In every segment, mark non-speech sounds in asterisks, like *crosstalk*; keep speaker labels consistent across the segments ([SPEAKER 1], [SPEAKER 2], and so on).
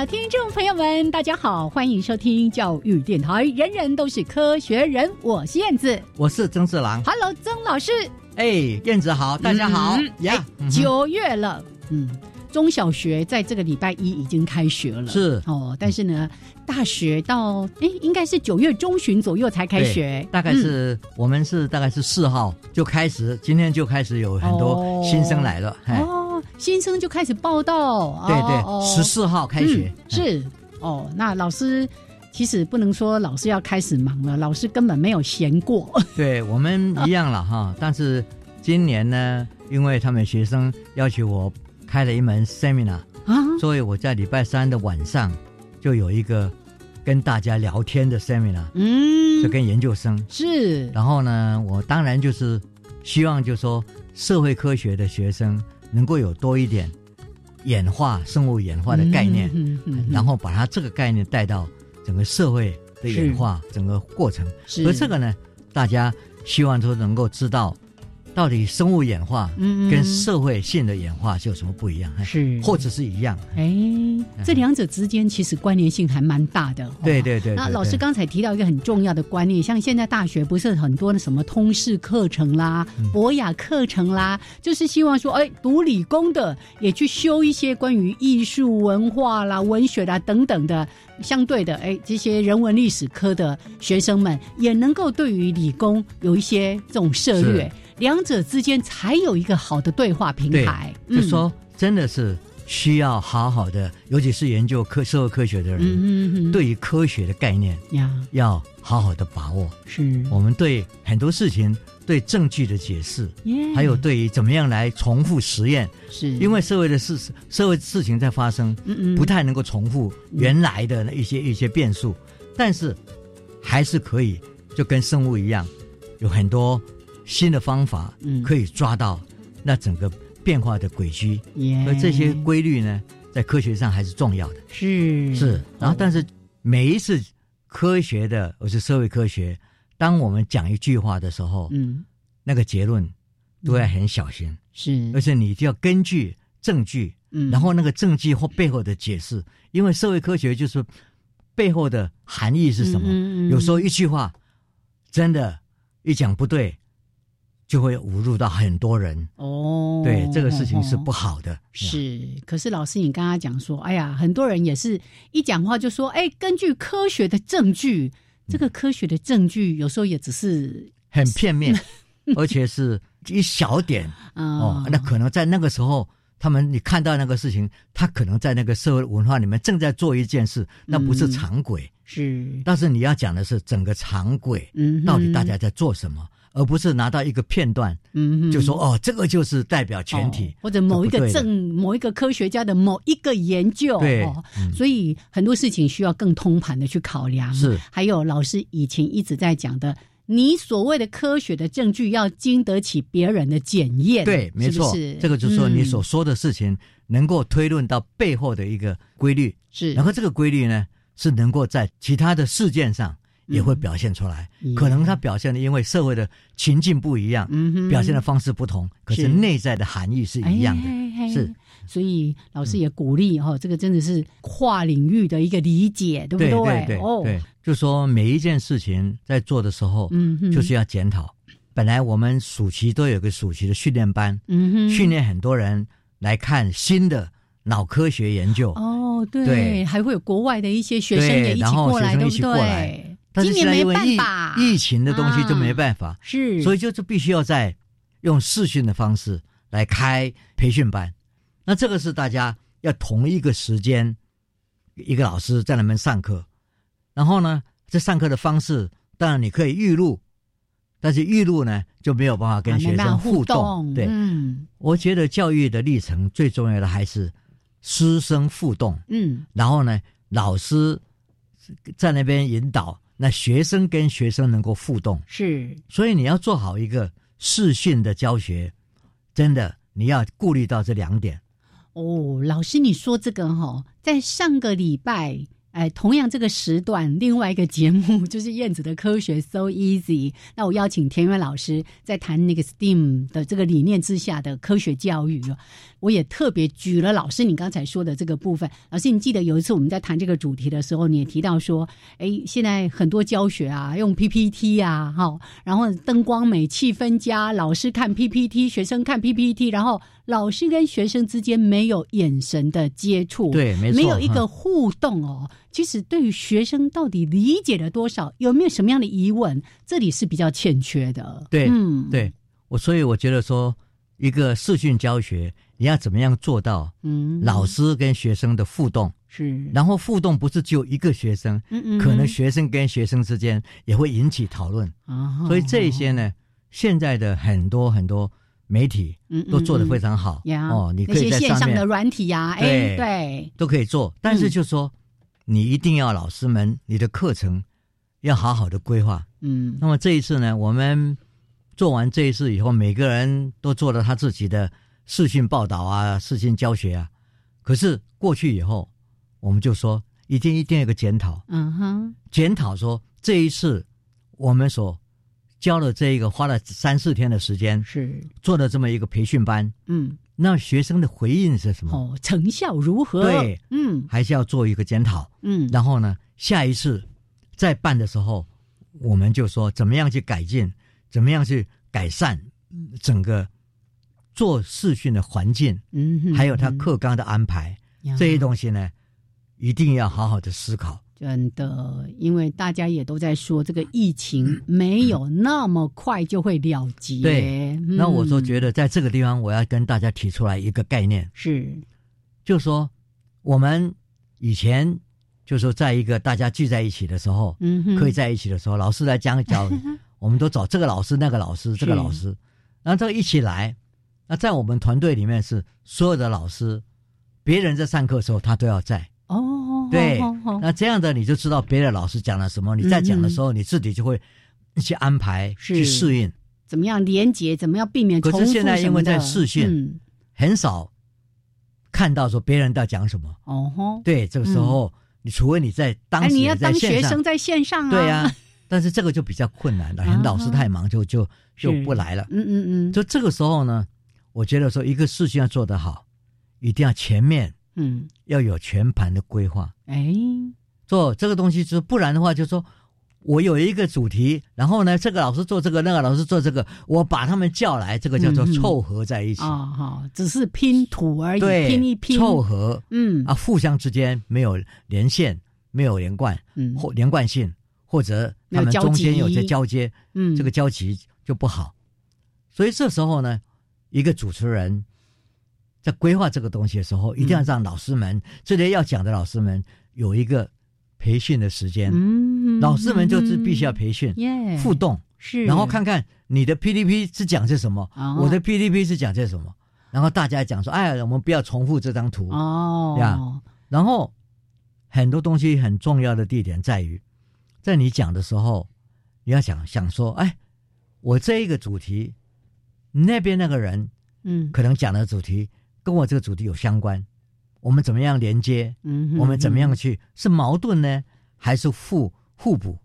[SPEAKER 1] 的听众朋友们，大家好，欢迎收听教育电台，人人都是科学人。我是燕子，
[SPEAKER 2] 我是曾志郎。
[SPEAKER 1] Hello，曾老师。
[SPEAKER 2] 哎，燕子好，大家好！
[SPEAKER 1] 哎九月了，嗯，中小学在这个礼拜一已经开学了，
[SPEAKER 2] 是
[SPEAKER 1] 哦，但是呢，大学到哎，应该是九月中旬左右才开学，
[SPEAKER 2] 大概是我们是大概是四号就开始，今天就开始有很多新生来了。
[SPEAKER 1] 新生就开始报到，
[SPEAKER 2] 对
[SPEAKER 1] 哦
[SPEAKER 2] 对，十四号开学
[SPEAKER 1] 嗯。是哦，那老师。其实不能说老师要开始忙了，老师根本没有闲过。*laughs*
[SPEAKER 2] 对我们一样了哈，*laughs* 但是今年呢，因为他们学生要求我开了一门 seminar，
[SPEAKER 1] 啊，
[SPEAKER 2] 所以我在礼拜三的晚上就有一个跟大家聊天的 seminar，
[SPEAKER 1] 嗯
[SPEAKER 2] 就，跟研究生。
[SPEAKER 1] 是，
[SPEAKER 2] 然后呢，我当然就是希望，就说社会科学的学生能够有多一点演化、生物演化的概念，
[SPEAKER 1] 嗯
[SPEAKER 2] 然后把它这个概念带到整个社会的演化整个过程。
[SPEAKER 1] 是
[SPEAKER 2] 而这个呢，大家希望都能够知道，到底生物演化跟社会性的演化是有什么不一样，哎
[SPEAKER 1] 是。
[SPEAKER 2] 或者是一样？
[SPEAKER 1] 哎，这两者之间其实关联性还蛮大的。哦。
[SPEAKER 2] 对对对对
[SPEAKER 1] 那老师
[SPEAKER 2] 对
[SPEAKER 1] 刚才提到一个很重要的观念，像现在大学不是很多的什么通识课程啦、
[SPEAKER 2] 嗯。
[SPEAKER 1] 博雅课程啦，就是希望说，哎，读理工的也去修一些关于艺术、文化啦、文学啦等等的相对的，哎，这些人文历史科的学生们也能够对于理工有一些这种涉略。
[SPEAKER 2] 是，
[SPEAKER 1] 两者之间才有一个好的对话平
[SPEAKER 2] 对
[SPEAKER 1] 台。，
[SPEAKER 2] 就说真的是需要好好的，尤其是研究科社会科学的人，
[SPEAKER 1] 嗯嗯嗯，
[SPEAKER 2] 对于科学的概念
[SPEAKER 1] 呀，
[SPEAKER 2] 要好好的把握。
[SPEAKER 1] 是，
[SPEAKER 2] 我们对很多事情，对证据的解释，
[SPEAKER 1] 耶
[SPEAKER 2] 还有对于怎么样来重复实验，
[SPEAKER 1] 是。
[SPEAKER 2] 因为社会的事社会事情在发生，
[SPEAKER 1] 嗯嗯。
[SPEAKER 2] 不太能够重复原来的一些一些变数，但是还是可以，就跟生物一样，有很多新的方法
[SPEAKER 1] 嗯。
[SPEAKER 2] 可以抓到那整个变化的轨迹，
[SPEAKER 1] 耶
[SPEAKER 2] 而这些规律呢，在科学上还是重要的。
[SPEAKER 1] 是。
[SPEAKER 2] 是，然后但
[SPEAKER 1] 是
[SPEAKER 2] 是每一次科学的，我是社会科学，当我们讲一句话的时候，
[SPEAKER 1] 嗯。
[SPEAKER 2] 那个结论都要很小心，
[SPEAKER 1] 是。
[SPEAKER 2] 而且你就要根据证据，
[SPEAKER 1] 嗯。
[SPEAKER 2] 然后那个证据或背后的解释，因为社会科学就是背后的含义是什么？有时候一句话真的，一讲不对，就会侮辱到很多人。
[SPEAKER 1] 哦，
[SPEAKER 2] 对，这个事情是
[SPEAKER 1] 哦
[SPEAKER 2] 不好的。
[SPEAKER 1] 是，可是老师，你刚刚讲说，哎呀，很多人也是一讲话就说，哎，根据科学的证据，这个科学的证据有时候也只是
[SPEAKER 2] 很片面，而且是一小点
[SPEAKER 1] 啊，
[SPEAKER 2] 哦。那可能在那个时候，他们你看到那个事情，他可能在那个社会文化里面正在做一件事，那不是
[SPEAKER 1] 嗯
[SPEAKER 2] 常轨。
[SPEAKER 1] 是，
[SPEAKER 2] 但是你要讲的是整个常轨，
[SPEAKER 1] 嗯
[SPEAKER 2] 到底大家在做什么，而不是拿到一个片段
[SPEAKER 1] 嗯哼。
[SPEAKER 2] 就说哦，这个就是代表全体
[SPEAKER 1] 哦，或者某一个证，某一个科学家的某一个研究，
[SPEAKER 2] 对
[SPEAKER 1] 哦
[SPEAKER 2] 嗯。
[SPEAKER 1] 所以很多事情需要更通盘的去考量。
[SPEAKER 2] 是。
[SPEAKER 1] 还有老师以前一直在讲的，你所谓的科学的证据要经得起别人的检验，
[SPEAKER 2] 对，没错，
[SPEAKER 1] 是？是
[SPEAKER 2] 这个就是说你所
[SPEAKER 1] 嗯
[SPEAKER 2] 说的事情能够推论到背后的一个规律，
[SPEAKER 1] 是，
[SPEAKER 2] 然后这个规律呢是能够在其他的事件上也会表现出来。可能他表现的因为社会的情境不一样，表现的方式不同，可是
[SPEAKER 1] 是
[SPEAKER 2] 内在的含义是一样的。
[SPEAKER 1] 哎嘿嘿
[SPEAKER 2] 是，
[SPEAKER 1] 所以老师也鼓励哈、哦，这个真的是跨领域的一个理解，对不
[SPEAKER 2] 对
[SPEAKER 1] 对？
[SPEAKER 2] 对对
[SPEAKER 1] 哦，
[SPEAKER 2] 对，就说每一件事情在做的时候，
[SPEAKER 1] 嗯哼，
[SPEAKER 2] 就是要检讨。本来我们暑期都有个暑期的训练班，
[SPEAKER 1] 嗯哼，
[SPEAKER 2] 训练很多人来看新的脑科学研究。
[SPEAKER 1] 哦，哦，对，
[SPEAKER 2] 对
[SPEAKER 1] 还会有国外的一些学生也一起过来，对不对？
[SPEAKER 2] 但是
[SPEAKER 1] 今年没
[SPEAKER 2] 现在因为疫
[SPEAKER 1] 办法，
[SPEAKER 2] 疫情的东西就没
[SPEAKER 1] 啊
[SPEAKER 2] 办法，
[SPEAKER 1] 是，
[SPEAKER 2] 所以就是必须要在用视讯的方式来开培训班。那这个是大家要同一个时间，一个老师在那边上课，然后呢，这上课的方式当然你可以预录，但是预录呢就没有办法跟学生互
[SPEAKER 1] 动，
[SPEAKER 2] 对，
[SPEAKER 1] 嗯。
[SPEAKER 2] 我觉得教育的历程最重要的还是师生互动，
[SPEAKER 1] 嗯，
[SPEAKER 2] 然后呢，老师在那边引导，那学生跟学生能够互动。
[SPEAKER 1] 是，
[SPEAKER 2] 所以你要做好一个视讯的教学，真的你要顾虑到这两点。
[SPEAKER 1] 哦，老师，你说这个哈、在上个礼拜，哎，同样这个时段，另外一个节目就是燕子的科学 So Easy。那我邀请田园老师在谈那个 STEAM 的这个理念之下的科学教育哦。我也特别举了老师你刚才说的这个部分。老师，你记得有一次我们在谈这个主题的时候，你也提到说，哎，现在很多教学啊，用 PPT 啊，哈，然后灯光美、气氛佳，老师看 PPT，学生看 PPT，然后老师跟学生之间没有眼神的接触，
[SPEAKER 2] 对，没错，
[SPEAKER 1] 没有一个互动哦。其实对于学生到底理解了多少，有没有什么样的疑问，这里是比较欠缺的。
[SPEAKER 2] 对
[SPEAKER 1] 嗯，，
[SPEAKER 2] 对我，所以我觉得说，一个视讯教学，你要怎么样做到
[SPEAKER 1] 嗯，
[SPEAKER 2] 老师跟学生的互动？
[SPEAKER 1] 是，
[SPEAKER 2] 然后互动不是只有一个学生，
[SPEAKER 1] 嗯嗯，
[SPEAKER 2] 可能学生跟学生之间也会引起讨论。
[SPEAKER 1] 啊，
[SPEAKER 2] 所以这一些呢，现在的很多很多媒体
[SPEAKER 1] 嗯
[SPEAKER 2] 都做得非
[SPEAKER 1] 常
[SPEAKER 2] 常好
[SPEAKER 1] 呀。
[SPEAKER 2] 哦，你
[SPEAKER 1] 那
[SPEAKER 2] 可以在
[SPEAKER 1] 些线上的
[SPEAKER 2] 面
[SPEAKER 1] 软体呀，哎，
[SPEAKER 2] 对
[SPEAKER 1] 对，
[SPEAKER 2] 都可以做，但是
[SPEAKER 1] 嗯。
[SPEAKER 2] 就说你一定要老师们你的课程要好好的规划。
[SPEAKER 1] 嗯。
[SPEAKER 2] 那么这一次呢，我们做完这一次以后，每个人都做了他自己的视讯报道啊、视讯教学啊。可是过去以后，我们就说一定一定有个检讨，
[SPEAKER 1] 嗯哼，
[SPEAKER 2] 检讨说这一次我们所教的这一个花了三四天的时间
[SPEAKER 1] 是，
[SPEAKER 2] 做的这么一个培训班，
[SPEAKER 1] 嗯，
[SPEAKER 2] 那学生的回应是什么？
[SPEAKER 1] 哦，成效如何？
[SPEAKER 2] 对，
[SPEAKER 1] 嗯
[SPEAKER 2] 还是要做一个检讨。
[SPEAKER 1] 嗯，
[SPEAKER 2] 然后呢，下一次再办的时候，我们就说怎么样去改进，怎么样去改善整个做视讯的环境，
[SPEAKER 1] 嗯哼，
[SPEAKER 2] 还有他课纲的安排，
[SPEAKER 1] 呀。
[SPEAKER 2] 这些东西呢，一定要好好的思考。
[SPEAKER 1] 真的，因为大家也都在说，这个疫情没有那么快就会了结。
[SPEAKER 2] 对
[SPEAKER 1] 嗯。
[SPEAKER 2] 那我说觉得在这个地方，我要跟大家提出来一个概念，
[SPEAKER 1] 是，
[SPEAKER 2] 就是说我们以前就说在一个大家聚在一起的时候，
[SPEAKER 1] 嗯哼，
[SPEAKER 2] 可以在一起的时候，老师来讲讲，*laughs* 我们都找这个老师、那个老师、这个老师，然后这个一起来。那在我们团队里面是所有的老师，别人在上课的时候他都要在。
[SPEAKER 1] 哦，
[SPEAKER 2] 对那这样的你就知道别的老师讲了什么，你在讲的时候你自己就会去安排、去适应。
[SPEAKER 1] 怎么样连接，怎么样避免
[SPEAKER 2] 可是现在因为在
[SPEAKER 1] 什么的
[SPEAKER 2] 视讯
[SPEAKER 1] 嗯，
[SPEAKER 2] 很少看到说别人在讲什么。
[SPEAKER 1] 哦，
[SPEAKER 2] 对，这个时候、你除非你在当
[SPEAKER 1] 哎，你要当学生在线上啊，
[SPEAKER 2] 对呀、但是这个就比较困难了，老师太忙就就就不来了。
[SPEAKER 1] 嗯嗯嗯，
[SPEAKER 2] 就这个时候呢，我觉得说一个事情要做得好，一定要全面
[SPEAKER 1] 嗯，
[SPEAKER 2] 要有全盘的规划。
[SPEAKER 1] 哎，
[SPEAKER 2] 做这个东西，就是不然的话，就说我有一个主题，然后呢，这个老师做这个，那个老师做这个，我把他们叫来，这个叫做凑合在一起。
[SPEAKER 1] 啊好，只是拼图而已，
[SPEAKER 2] 对，
[SPEAKER 1] 拼一拼，
[SPEAKER 2] 凑合。
[SPEAKER 1] 嗯。
[SPEAKER 2] 啊，互相之间没有连线，没有连贯
[SPEAKER 1] 嗯。
[SPEAKER 2] 或连贯性，或者他们中间有
[SPEAKER 1] 集
[SPEAKER 2] 些交接，
[SPEAKER 1] 嗯，
[SPEAKER 2] 这个交集就不好。所以这时候呢，一个主持人在规划这个东西的时候，一定要让老师们、这些要讲的老师们有一个培训的时间。
[SPEAKER 1] 嗯，
[SPEAKER 2] 老师们就是必须要培训、
[SPEAKER 1] 耶，
[SPEAKER 2] 互动，
[SPEAKER 1] 是，
[SPEAKER 2] 然后看看你的 PPT 是讲些什么，
[SPEAKER 1] 哦。
[SPEAKER 2] 我的 PPT 是讲些什么，然后大家讲说，哎，我们不要重复这张图。
[SPEAKER 1] 哦。
[SPEAKER 2] 呀。然后很多东西很重要的地点在于，在你讲的时候，你要想想说，哎，我这一个主题，那边那个人
[SPEAKER 1] 嗯
[SPEAKER 2] 可能讲的主题跟我这个主题有相关，我们怎么样连接？
[SPEAKER 1] 嗯哼，
[SPEAKER 2] 我们怎么样
[SPEAKER 1] 嗯
[SPEAKER 2] 去是矛盾呢，还是互互补？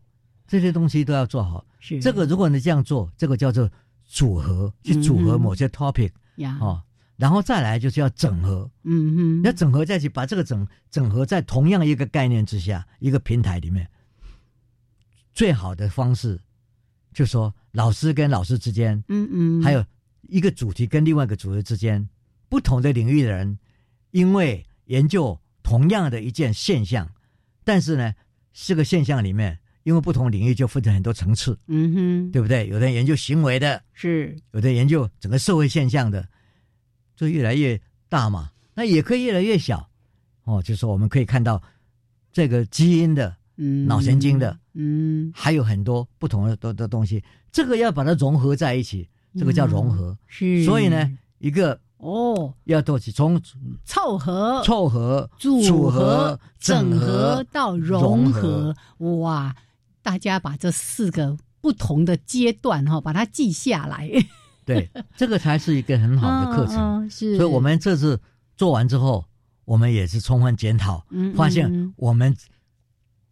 [SPEAKER 2] 这些东西都要做好。
[SPEAKER 1] 是
[SPEAKER 2] 这个如果你这样做，这个叫做组合，去组合某些 topic
[SPEAKER 1] 呀，
[SPEAKER 2] 哦，然后再来就是要整合，
[SPEAKER 1] 嗯嗯，
[SPEAKER 2] 要整合在一起，把这个整整合在同样一个概念之下，一个平台里面。最好的方式，就说老师跟老师之间，
[SPEAKER 1] 嗯嗯，
[SPEAKER 2] 还有一个主题跟另外一个主题之间，不同的领域的人，因为研究同样的一件现象，但是呢，这个现象里面，因为不同领域就分成很多层次，
[SPEAKER 1] 嗯哼，
[SPEAKER 2] 对不对？有的人研究行为的，
[SPEAKER 1] 是，
[SPEAKER 2] 有的研究整个社会现象的，就越来越大嘛。那也可以越来越小，哦，就是我们可以看到这个基因的、
[SPEAKER 1] 嗯，
[SPEAKER 2] 脑神经的，
[SPEAKER 1] 嗯，
[SPEAKER 2] 还有很多不同的的的东西，这个要把它融合在一起，这个叫融合。
[SPEAKER 1] 是，
[SPEAKER 2] 所以呢，一个
[SPEAKER 1] 哦，
[SPEAKER 2] 要都是从
[SPEAKER 1] 凑合、
[SPEAKER 2] 凑合、
[SPEAKER 1] 组
[SPEAKER 2] 合、
[SPEAKER 1] 整
[SPEAKER 2] 合
[SPEAKER 1] 到融合，哇！大家把这四个不同的阶段哈，把它记下来。*laughs*
[SPEAKER 2] 对，这个才是一个很好的课程。
[SPEAKER 1] 嗯是，
[SPEAKER 2] 所以我们这次做完之后，我们也是充分检讨，
[SPEAKER 1] 嗯
[SPEAKER 2] 发现我们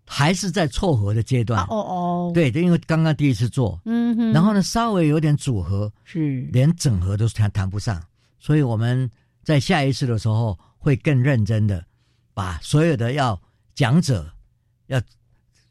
[SPEAKER 2] 还是在凑合的阶段。
[SPEAKER 1] 哦哦，
[SPEAKER 2] 对，因为刚刚第一次做，
[SPEAKER 1] 嗯哼，
[SPEAKER 2] 然后呢，稍微有点组合，
[SPEAKER 1] 是。
[SPEAKER 2] 连整合都谈谈不上，所以我们在下一次的时候会更认真的把所有的要讲者要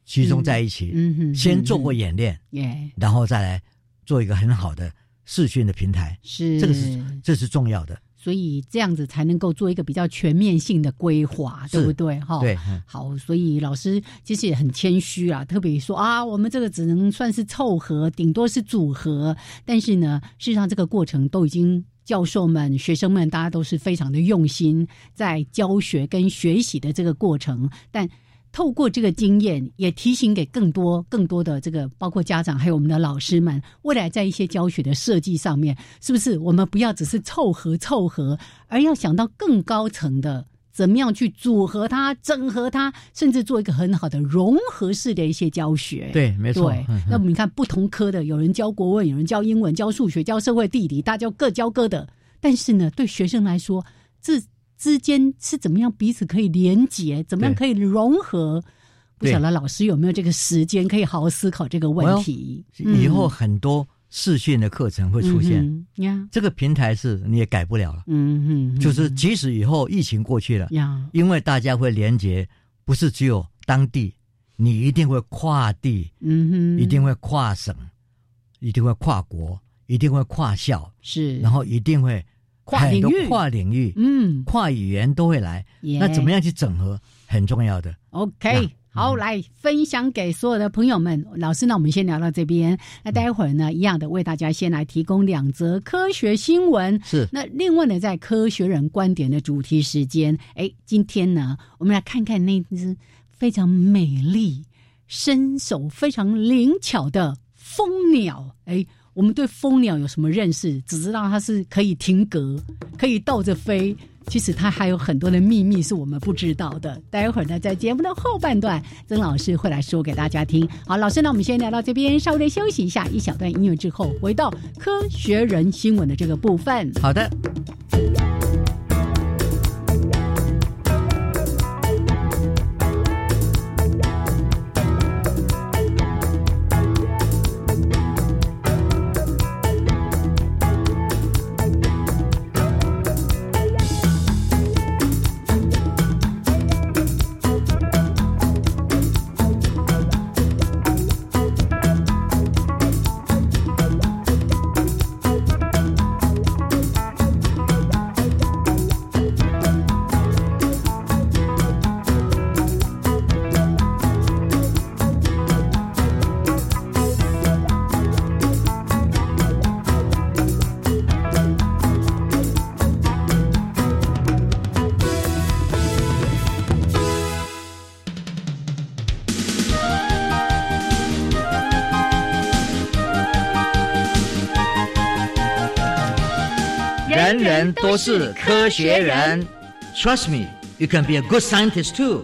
[SPEAKER 2] 集中在一起，
[SPEAKER 1] 嗯哼，
[SPEAKER 2] 先做过演练，
[SPEAKER 1] 耶，
[SPEAKER 2] 然后再来做一个很好的视讯的平台，
[SPEAKER 1] 是。
[SPEAKER 2] 这个是这是重要的。
[SPEAKER 1] 所以这样子才能够做一个比较全面性的规划，对不对？哈，
[SPEAKER 2] 对，嗯
[SPEAKER 1] 好，所以老师其实也很谦虚啊，特别说啊，我们这个只能算是凑合，顶多是组合，但是呢，事实上这个过程都已经。教授们、学生们，大家都是非常的用心在教学跟学习的这个过程，但透过这个经验，也提醒给更多、更多的这个，包括家长还有我们的老师们，未来在一些教学的设计上面，是不是我们不要只是凑合凑合，而要想到更高层的。怎么样去组合它、整合它，甚至做一个很好的融合式的一些教学？
[SPEAKER 2] 对，没错。
[SPEAKER 1] 对，那么你看，不同科的有人教国文，有人教英文，教数学，教社会地理，大家各教各的。但是呢，对学生来说，这之间是怎么样彼此可以连结，怎么样可以融合？不晓得老师有没有这个时间可以好好思考这个问题？
[SPEAKER 2] 以后很多。视讯的课程会出现
[SPEAKER 1] 呀，
[SPEAKER 2] 这个平台是你也改不了了。
[SPEAKER 1] 嗯嗯，
[SPEAKER 2] 就是即使以后疫情过去了
[SPEAKER 1] 呀，
[SPEAKER 2] 因为大家会连接，不是只有当地，你一定会跨地，
[SPEAKER 1] 嗯哼，
[SPEAKER 2] 一定会跨省，一定会跨国，一定会跨校，
[SPEAKER 1] 是，
[SPEAKER 2] 然后一定会
[SPEAKER 1] 跨领域，
[SPEAKER 2] 跨领域，
[SPEAKER 1] 嗯，
[SPEAKER 2] 跨语言都会来。那怎么样去整合，很重要的。
[SPEAKER 1] OK。好，来分享给所有的朋友们。老师，那我们先聊到这边。那待会儿呢，一样的为大家先来提供两则科学新闻。
[SPEAKER 2] 是。
[SPEAKER 1] 那另外呢，在科学人观点的主题时间，哎，今天呢，我们来看看那只非常美丽、身手非常灵巧的蜂鸟。哎，我们对蜂鸟有什么认识？只知道它是可以停格，可以倒着飞。其实它还有很多的秘密是我们不知道的。待会儿呢，在节目的后半段，曾老师会来说给大家听。好，老师，呢我们先聊到这边，稍微休息一下，一小段音乐之后，回到科学人新闻的这个部分。
[SPEAKER 2] 好的。都是科学人，Trust me, you can be a good scientist too.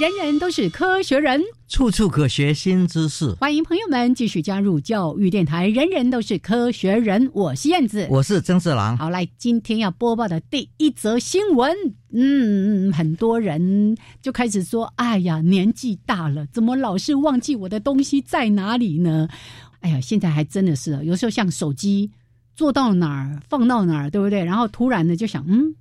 [SPEAKER 1] 人人都是科学人，
[SPEAKER 2] 处处可学新知识。
[SPEAKER 1] 欢迎朋友们继续加入教育电台。人人都是科学人，我是燕子，
[SPEAKER 2] 我是曾志郎。
[SPEAKER 1] 好，来，今天要播报的第一则新闻，嗯，很多人就开始说：“哎呀，年纪大了，怎么老是忘记我的东西在哪里呢？”哎呀，现在还真的是，有时候像手机做到哪儿放到哪儿，对不对？然后突然的就想，嗯，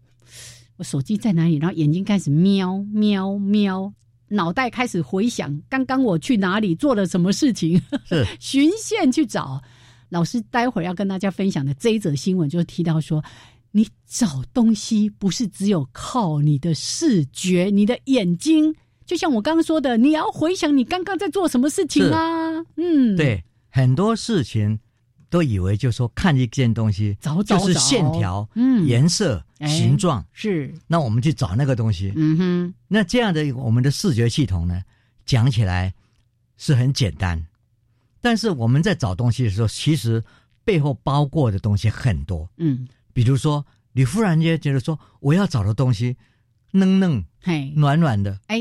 [SPEAKER 1] 我手机在哪里？然后眼睛开始瞄瞄瞄，脑袋开始回想刚刚我去哪里做了什么事情，
[SPEAKER 2] 是 *laughs*
[SPEAKER 1] 循线去找。老师待会儿要跟大家分享的这一则新闻，就是提到说，你找东西不是只有靠你的视觉、你的眼睛，就像我刚刚说的，你要回想你刚刚在做什么事情啊。嗯，，
[SPEAKER 2] 对，很多事情都以为就说看一件东西就是线条、
[SPEAKER 1] 嗯，
[SPEAKER 2] 颜色、
[SPEAKER 1] 哎
[SPEAKER 2] 形状，
[SPEAKER 1] 是，
[SPEAKER 2] 那我们去找那个东西。
[SPEAKER 1] 嗯哼，
[SPEAKER 2] 那这样的我们的视觉系统呢，讲起来是很简单，但是我们在找东西的时候，其实背后包括的东西很多。
[SPEAKER 1] 嗯，
[SPEAKER 2] 比如说，你忽然间觉得说，我要找的东西嫩嫩
[SPEAKER 1] 嘿，
[SPEAKER 2] 暖暖的，
[SPEAKER 1] 哎，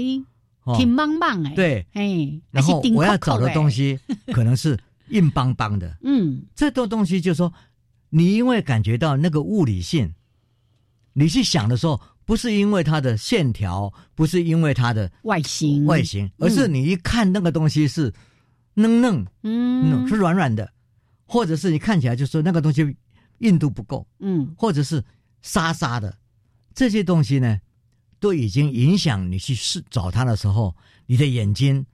[SPEAKER 2] 哦，
[SPEAKER 1] 挺棒棒哎，，
[SPEAKER 2] 对，
[SPEAKER 1] 哎，
[SPEAKER 2] 然后我要找的东，西 *laughs* 可能是硬邦邦的，
[SPEAKER 1] 嗯，
[SPEAKER 2] 这种东西就是说，你因为感觉到那个物理性，你去想的时候，不是因为它的线条，不是因为它的
[SPEAKER 1] 外形，
[SPEAKER 2] 外形，而是你一看那个东西是嫩嫩，
[SPEAKER 1] 嗯，
[SPEAKER 2] 是软软的，或者是你看起来就说那个东西硬度不够，
[SPEAKER 1] 嗯，
[SPEAKER 2] 或者是沙沙的，这些东西呢，都已经影响你去试找它的时候，你的眼睛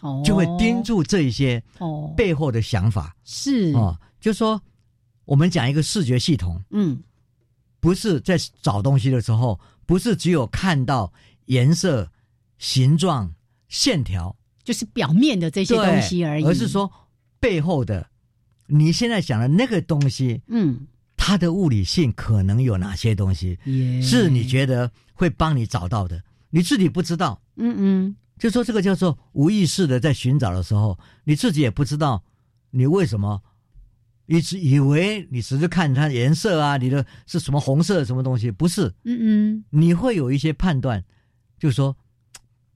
[SPEAKER 1] 哦，
[SPEAKER 2] 就会盯住这一些
[SPEAKER 1] 哦，
[SPEAKER 2] 背后的想法。
[SPEAKER 1] 是，
[SPEAKER 2] 哦。就说我们讲一个视觉系统，
[SPEAKER 1] 嗯，
[SPEAKER 2] 不是在找东西的时候，不是只有看到颜色、形状、线条
[SPEAKER 1] 就是表面的这些东西而已，
[SPEAKER 2] 而是，说背后的你现在想的那个东西，
[SPEAKER 1] 嗯，
[SPEAKER 2] 它的物理性可能有哪些东西，是你觉得会帮你找到的，你自己不知道。
[SPEAKER 1] 嗯嗯，
[SPEAKER 2] 就说这个叫做无意识的在寻找的时候，你自己也不知道你为什么。一直以为你只是看它颜色啊，你的是什么红色什么东西，不是？
[SPEAKER 1] 嗯嗯，
[SPEAKER 2] 你会有一些判断，就是说，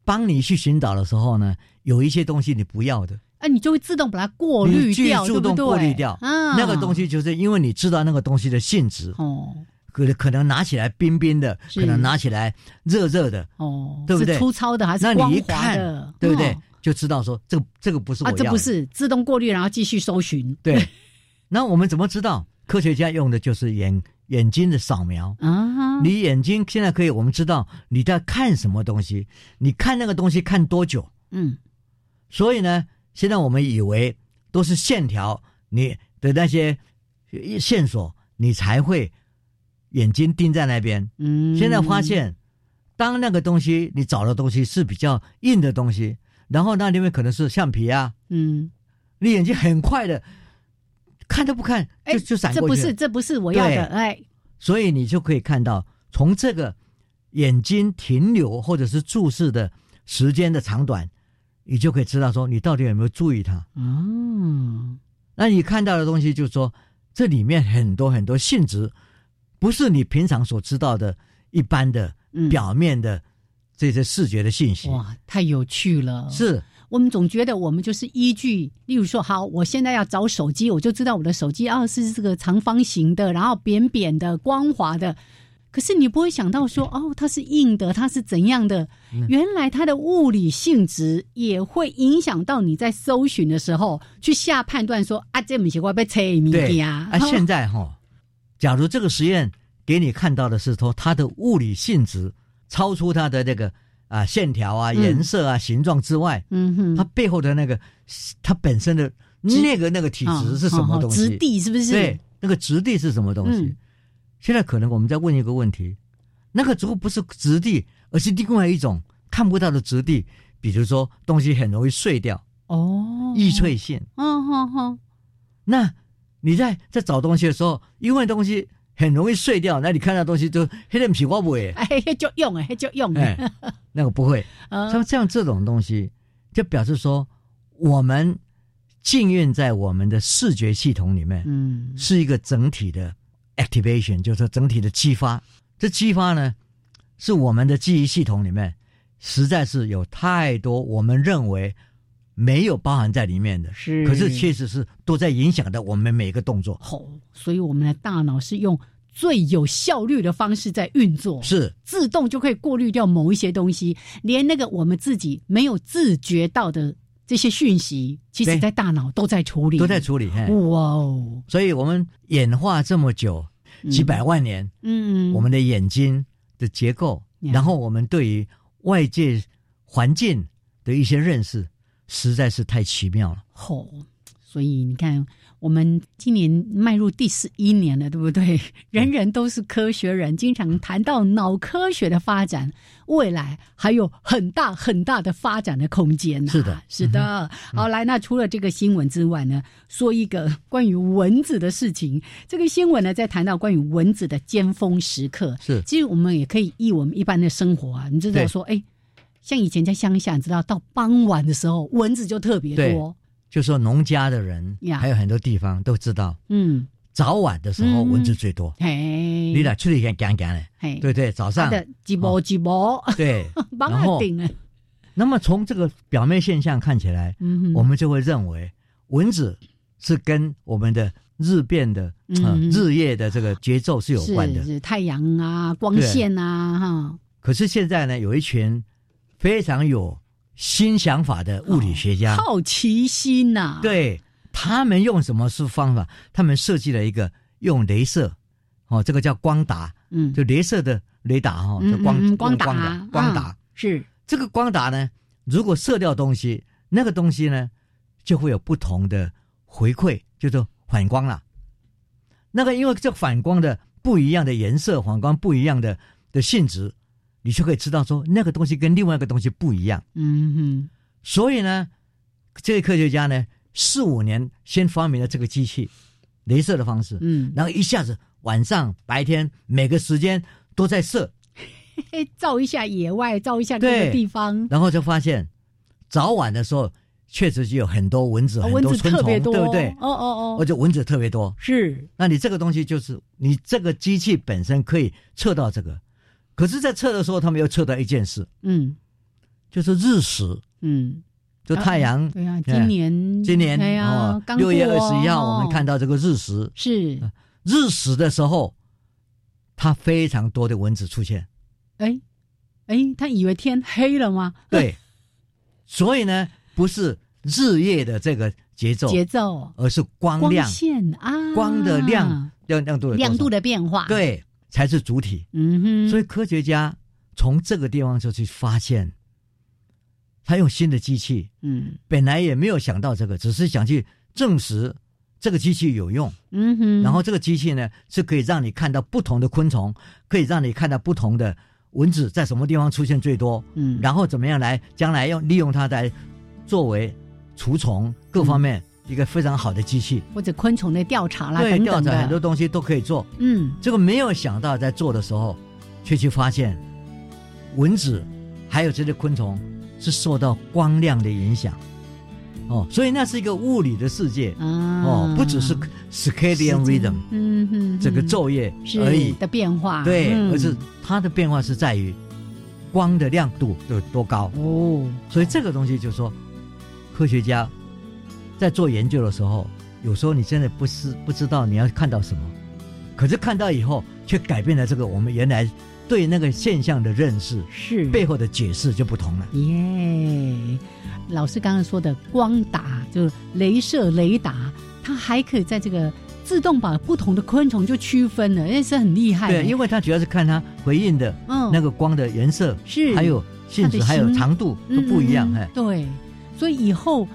[SPEAKER 2] 帮你去寻找的时候呢，有一些东西你不要的，
[SPEAKER 1] 啊，你就会自动把它过滤掉，
[SPEAKER 2] 自动过滤掉
[SPEAKER 1] 啊，
[SPEAKER 2] 那个东西，就是因为你知道那个东西的性质，
[SPEAKER 1] 哦
[SPEAKER 2] 可可能拿起来冰冰的，可能拿起来热热的，
[SPEAKER 1] 哦，
[SPEAKER 2] 对不对
[SPEAKER 1] 粗糙的还是
[SPEAKER 2] 那
[SPEAKER 1] 光滑
[SPEAKER 2] 你一看
[SPEAKER 1] 的，，
[SPEAKER 2] 对不对
[SPEAKER 1] 哦？
[SPEAKER 2] 就知道说这个这个不是我
[SPEAKER 1] 啊，
[SPEAKER 2] 要的，
[SPEAKER 1] 这不是自动过滤，然后继续搜寻
[SPEAKER 2] 对。*laughs* 那我们怎么知道？科学家用的就是眼眼睛的扫描。
[SPEAKER 1] 啊，
[SPEAKER 2] 你眼睛现在可以，我们知道你在看什么东西，你看那个东西看多久。
[SPEAKER 1] 嗯
[SPEAKER 2] 所以呢，现在我们以为都是线条，你的那些线索，你才会眼睛盯在那边。
[SPEAKER 1] 嗯，
[SPEAKER 2] 现在发现，当那个东西你找的东西是比较硬的东西，然后那里面可能是橡皮啊，
[SPEAKER 1] 嗯，
[SPEAKER 2] 你眼睛很快的看都不看
[SPEAKER 1] 哎
[SPEAKER 2] 就就闪过去这不，
[SPEAKER 1] 是这不是我要的，哎，
[SPEAKER 2] 所以你就可以看到从这个眼睛停留或者是注视的时间的长短，你就可以知道说你到底有没有注意它。
[SPEAKER 1] 嗯，
[SPEAKER 2] 那你看到的东西，就是说这里面很多很多性质，不是你平常所知道的一般的
[SPEAKER 1] 嗯
[SPEAKER 2] 表面的这些视觉的信息。
[SPEAKER 1] 哇，太有趣了，
[SPEAKER 2] 是
[SPEAKER 1] 我们总觉得我们就是依据，例如说，好，我现在要找手机，我就知道我的手机啊是这个长方形的，然后扁扁的、光滑的。可是你不会想到说，哦，它是硬的，它是怎样的？
[SPEAKER 2] 嗯
[SPEAKER 1] 原来它的物理性质也会影响到你在搜寻的时候去下判断说，啊，这不是我被猜物
[SPEAKER 2] 对
[SPEAKER 1] 件
[SPEAKER 2] 啊，现在哈、假如这个实验给你看到的是说它的物理性质超出它的那个啊线条啊、
[SPEAKER 1] 嗯
[SPEAKER 2] 颜色啊、形状之外，
[SPEAKER 1] 嗯哼，
[SPEAKER 2] 它背后的那个它本身的那个那个体质是什么东西？
[SPEAKER 1] 哦质地是不是？
[SPEAKER 2] 对，那个质地是什么东西？
[SPEAKER 1] 嗯
[SPEAKER 2] 现在可能我们再问一个问题，那个如果不是质地，而是另外一种看不到的质地，比如说东西很容易碎掉，
[SPEAKER 1] 哦，
[SPEAKER 2] 易脆性。
[SPEAKER 1] 嗯哼哼，
[SPEAKER 2] 那你在在找东西的时候，因为东西很容易碎掉，那你看到东西就黑点皮瓜不
[SPEAKER 1] 就用哎，就用
[SPEAKER 2] 哎，那个不会。
[SPEAKER 1] 啊 *laughs*
[SPEAKER 2] 像这样这种东西，就表示说我们浸润在我们的视觉系统里面，
[SPEAKER 1] 嗯
[SPEAKER 2] 是一个整体的 activation，就是说整体的激发。这激发呢，是我们的记忆系统里面实在是有太多我们认为没有包含在里面的，
[SPEAKER 1] 是，
[SPEAKER 2] 可是确实是都在影响着我们每个动作。
[SPEAKER 1] 吼，所以我们的大脑是用最有效率的方式在运作，
[SPEAKER 2] 是。
[SPEAKER 1] 自动就可以过滤掉某一些东西，连那个我们自己没有自觉到的这些讯息，其实在大脑都在处理，
[SPEAKER 2] 都在处理。嘿。
[SPEAKER 1] 哇哦，
[SPEAKER 2] 所以我们演化这么久，几百万年，
[SPEAKER 1] 嗯，
[SPEAKER 2] 我们的眼睛的结构，
[SPEAKER 1] 呀。
[SPEAKER 2] 然后我们对于外界环境的一些认识，实在是太奇妙了。
[SPEAKER 1] 吼，所以你看，我们今年迈入第十一年了，对不对？人人都是科学人，经常谈到脑科学的发展，未来还有很大很大的发展的空间呢、
[SPEAKER 2] 是的
[SPEAKER 1] 是的。好，来，那除了这个新闻之外呢，说一个关于蚊子的事情。这个新闻呢，在谈到关于蚊子的尖峰时刻，
[SPEAKER 2] 是
[SPEAKER 1] 其实我们也可以以我们一般的生活啊，你知道说，哎，像以前在乡下，你知道到傍晚的时候，蚊子就特别多，
[SPEAKER 2] 就说农家的人
[SPEAKER 1] 呀
[SPEAKER 2] 还有很多地方都知道，
[SPEAKER 1] 嗯，
[SPEAKER 2] 早晚的时候
[SPEAKER 1] 嗯
[SPEAKER 2] 蚊子最多。
[SPEAKER 1] 嘿，
[SPEAKER 2] 你俩出去看干干嘞，
[SPEAKER 1] 嘿，
[SPEAKER 2] 对对？早上
[SPEAKER 1] 的几毛几毛，
[SPEAKER 2] 对，
[SPEAKER 1] 帮
[SPEAKER 2] 然后那么从这个表面现象看起来，
[SPEAKER 1] 嗯哼，
[SPEAKER 2] 我们就会认为蚊子是跟我们的日变的、日夜的这个节奏是有关的
[SPEAKER 1] 太阳啊，光线啊，哈，
[SPEAKER 2] 可是现在呢，有一群非常有新想法的物理学家，
[SPEAKER 1] 好奇心呐，，
[SPEAKER 2] 对他们用什么是方法？他们设计了一个用镭射，哦，这个叫光达，
[SPEAKER 1] 嗯，
[SPEAKER 2] 就镭射的雷达哈，
[SPEAKER 1] 嗯
[SPEAKER 2] 就光、
[SPEAKER 1] 嗯嗯光达
[SPEAKER 2] 光达。
[SPEAKER 1] 啊是，
[SPEAKER 2] 这个光达呢，如果射掉东西，那个东西呢就会有不同的回馈，就做反光了。那个因为这反光的不一样的颜色，反光不一样的的性质，你就可以知道说那个东西跟另外一个东西不一样。
[SPEAKER 1] 嗯哼，
[SPEAKER 2] 所以呢，这个科学家呢，四五年先发明了这个机器，镭射的方式，
[SPEAKER 1] 嗯，
[SPEAKER 2] 然后一下子晚上、白天每个时间都在射，
[SPEAKER 1] 嘿 *laughs* 照一下野外，照一下各个地方，
[SPEAKER 2] 然后就发现早晚的时候确实是有很多蚊子、
[SPEAKER 1] 蚊子
[SPEAKER 2] 多昆虫，
[SPEAKER 1] 特别多，
[SPEAKER 2] 对不对？
[SPEAKER 1] 哦哦哦，
[SPEAKER 2] 而且蚊子特别多。
[SPEAKER 1] 是，
[SPEAKER 2] 那你这个东西就是你这个机器本身可以测到这个，可是，在测的时候，他们又测到一件事，
[SPEAKER 1] 嗯。
[SPEAKER 2] 就是日食，
[SPEAKER 1] 嗯，
[SPEAKER 2] 就太阳。
[SPEAKER 1] 对啊，
[SPEAKER 2] 哎
[SPEAKER 1] 今年
[SPEAKER 2] 今年
[SPEAKER 1] 对呀
[SPEAKER 2] 哦，，
[SPEAKER 1] 刚
[SPEAKER 2] 六月二
[SPEAKER 1] 过
[SPEAKER 2] 十一号，
[SPEAKER 1] 哦。
[SPEAKER 2] 我们看到这个日食，
[SPEAKER 1] 是，
[SPEAKER 2] 日食的时候，它非常多的蚊子出现。
[SPEAKER 1] 哎哎，他以为天黑了吗？
[SPEAKER 2] 对，所以呢，不是日夜的这个节奏，
[SPEAKER 1] 节奏、
[SPEAKER 2] 而是光
[SPEAKER 1] 光
[SPEAKER 2] 亮、
[SPEAKER 1] 线啊，
[SPEAKER 2] 光的亮亮亮度的
[SPEAKER 1] 亮度的变化，，
[SPEAKER 2] 对才是主体。
[SPEAKER 1] 嗯哼，
[SPEAKER 2] 所以科学家从这个地方就去发现，他用新的机器，
[SPEAKER 1] 嗯
[SPEAKER 2] 本来也没有想到这个，只是想去证实这个机器有用。
[SPEAKER 1] 嗯哼，
[SPEAKER 2] 然后这个机器呢，是可以让你看到不同的昆虫，可以让你看到不同的蚊子在什么地方出现最多，
[SPEAKER 1] 嗯，
[SPEAKER 2] 然后怎么样来将来用利用它来作为除虫各方面一个非常好的机器。
[SPEAKER 1] 或者昆虫的调查啦，
[SPEAKER 2] 对，调
[SPEAKER 1] 等等的。
[SPEAKER 2] 查很多东西都可以做。
[SPEAKER 1] 嗯。
[SPEAKER 2] 这个没有想到在做的时候，却去发现蚊子还有这些昆虫是受到光亮的影响。哦，所以那是一个物理的世界。
[SPEAKER 1] 啊，
[SPEAKER 2] 哦，不只是 circadian rhythm
[SPEAKER 1] 嗯哼，
[SPEAKER 2] 这个
[SPEAKER 1] 嗯
[SPEAKER 2] 昼夜
[SPEAKER 1] 是
[SPEAKER 2] 而已，
[SPEAKER 1] 的变化，
[SPEAKER 2] 对，
[SPEAKER 1] 嗯。
[SPEAKER 2] 而是它的变化是在于光的亮度有多高。
[SPEAKER 1] 哦，
[SPEAKER 2] 所以这个东西就是说，科学家在做研究的时候，有时候你真的不是不知道你要看到什么，可是看到以后却改变了这个我们原来对那个现象的认识，
[SPEAKER 1] 是
[SPEAKER 2] 背后的解释就不同了。
[SPEAKER 1] 耶。老师刚刚说的光打，就是镭射雷达，它还可以在这个自动把不同的昆虫就区分了，那是很厉害的。
[SPEAKER 2] 对，因为它主要是看它回应的
[SPEAKER 1] 嗯
[SPEAKER 2] 那个光的颜色，
[SPEAKER 1] 是
[SPEAKER 2] 还有性质，还有
[SPEAKER 1] 形
[SPEAKER 2] 长度都不一样。
[SPEAKER 1] 嗯
[SPEAKER 2] 哎，
[SPEAKER 1] 对，所以以后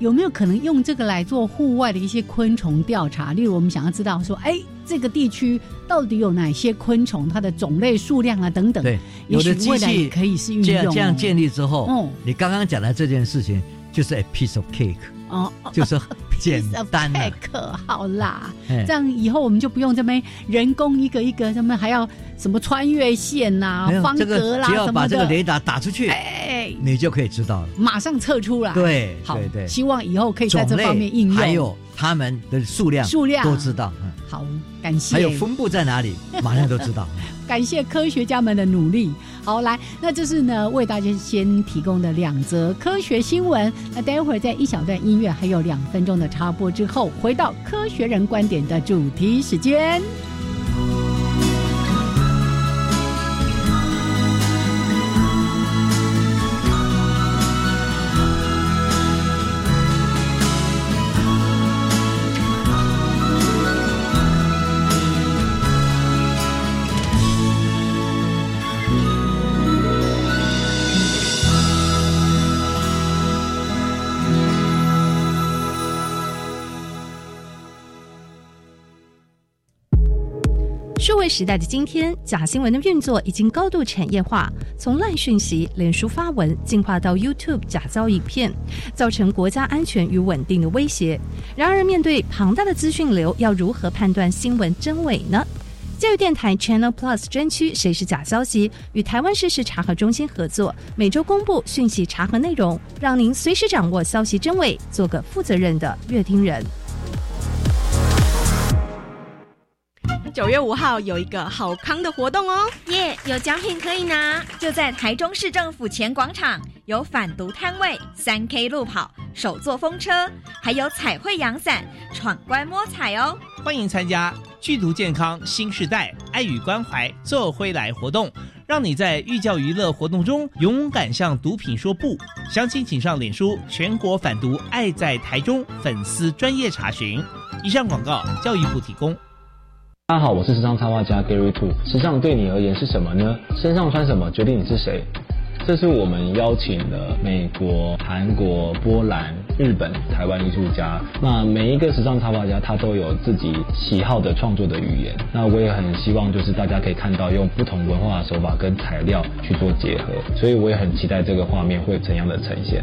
[SPEAKER 1] 有没有可能用这个来做户外的一些昆虫调查？例如，我们想要知道说，哎，这个地区到底有哪些昆虫，它的种类数量啊等等。
[SPEAKER 2] 对，有的机器
[SPEAKER 1] 可以是运
[SPEAKER 2] 这
[SPEAKER 1] 用、
[SPEAKER 2] 样这样建
[SPEAKER 1] 立
[SPEAKER 2] 立之后，
[SPEAKER 1] 哦
[SPEAKER 2] 你刚刚讲的这件事情就是 a piece of cake，
[SPEAKER 1] 哦，
[SPEAKER 2] 就是 *laughs* 简单了。
[SPEAKER 1] cake，好啦。
[SPEAKER 2] 哎
[SPEAKER 1] 这样以后我们就不用这么人工一个一个，他们还要什么穿越线呐、方
[SPEAKER 2] 这个
[SPEAKER 1] 格啦
[SPEAKER 2] 只要把这个雷达打出去，
[SPEAKER 1] 哎，
[SPEAKER 2] 你就可以知道了。
[SPEAKER 1] 马上测出来。，
[SPEAKER 2] 对
[SPEAKER 1] 好，
[SPEAKER 2] 对对，
[SPEAKER 1] 希望以后可以在这方面应用。
[SPEAKER 2] 还有它们的数量
[SPEAKER 1] 数量
[SPEAKER 2] 都知道，嗯
[SPEAKER 1] 好，感谢，
[SPEAKER 2] 还有分布在哪里，*laughs* 马上都知道。
[SPEAKER 1] 感谢科学家们的努力。好，来，那这是呢为大家先提供的两则科学新闻。那待会儿在一小段音乐还有两分钟的插播之后，回到科学人观点的主题时间。
[SPEAKER 3] 时代的今天，假新闻的运作已经高度产业化，从烂讯息、脸书发文，进化到 YouTube 假造影片，造成国家安全与稳定的威胁。然而，面对庞大的资讯流，要如何判断新闻真伪呢？教育电台 Channel Plus 专区“谁是假消息”与台湾事实查核中心合作，每周公布讯息查核内容，让您随时掌握消息真伪，做个负责任的阅听人。
[SPEAKER 4] 九月五号有一个好康的活动哦，
[SPEAKER 5] 耶！有奖品可以拿，就在台中市政府前广场有反毒摊位、三 K 路跑、手作风车，还有彩绘阳伞、闯关摸彩哦。
[SPEAKER 6] 欢迎参加剧毒健康新时代爱与关怀做回来活动，让你在寓教于乐活动中勇敢向毒品说不。详情请上脸书全国反毒爱在台中粉丝专业查询。以上广告，教育部提供。
[SPEAKER 7] 大家好，我是时尚插画家 Gary Two。时尚对你而言是什么呢？身上穿什么决定你是谁。这是我们邀请了美国、韩国、波兰、日本、台湾艺术家。那每一个时尚插画家，他都有自己喜好的创作的语言。那我也很希望，就是大家可以看到用不同文化的手法跟材料去做结合。所以我也很期待这个画面会怎样的呈现。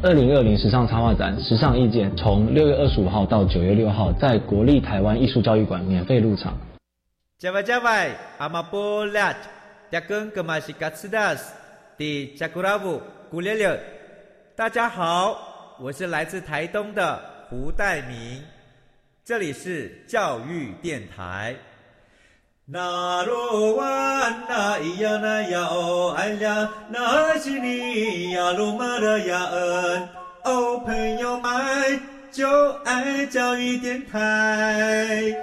[SPEAKER 7] 二零二零时尚插画展《时尚意见》从六月二十五号到九月六号，在国立台湾艺术教育馆免费入场。
[SPEAKER 8] 加外加外，阿玛波拉，扎根格玛西卡斯达斯，迪加古拉布古列列。大家好，我是来自台东的胡代明，这里是教育电台。那罗哇那咿呀那呀哦哎呀，那是你呀鲁玛的呀恩哦，朋友们就爱教育电台。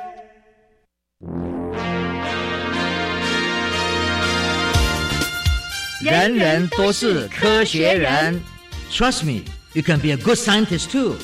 [SPEAKER 9] 人人都是科学人，Trust me, you can be a good scientist too.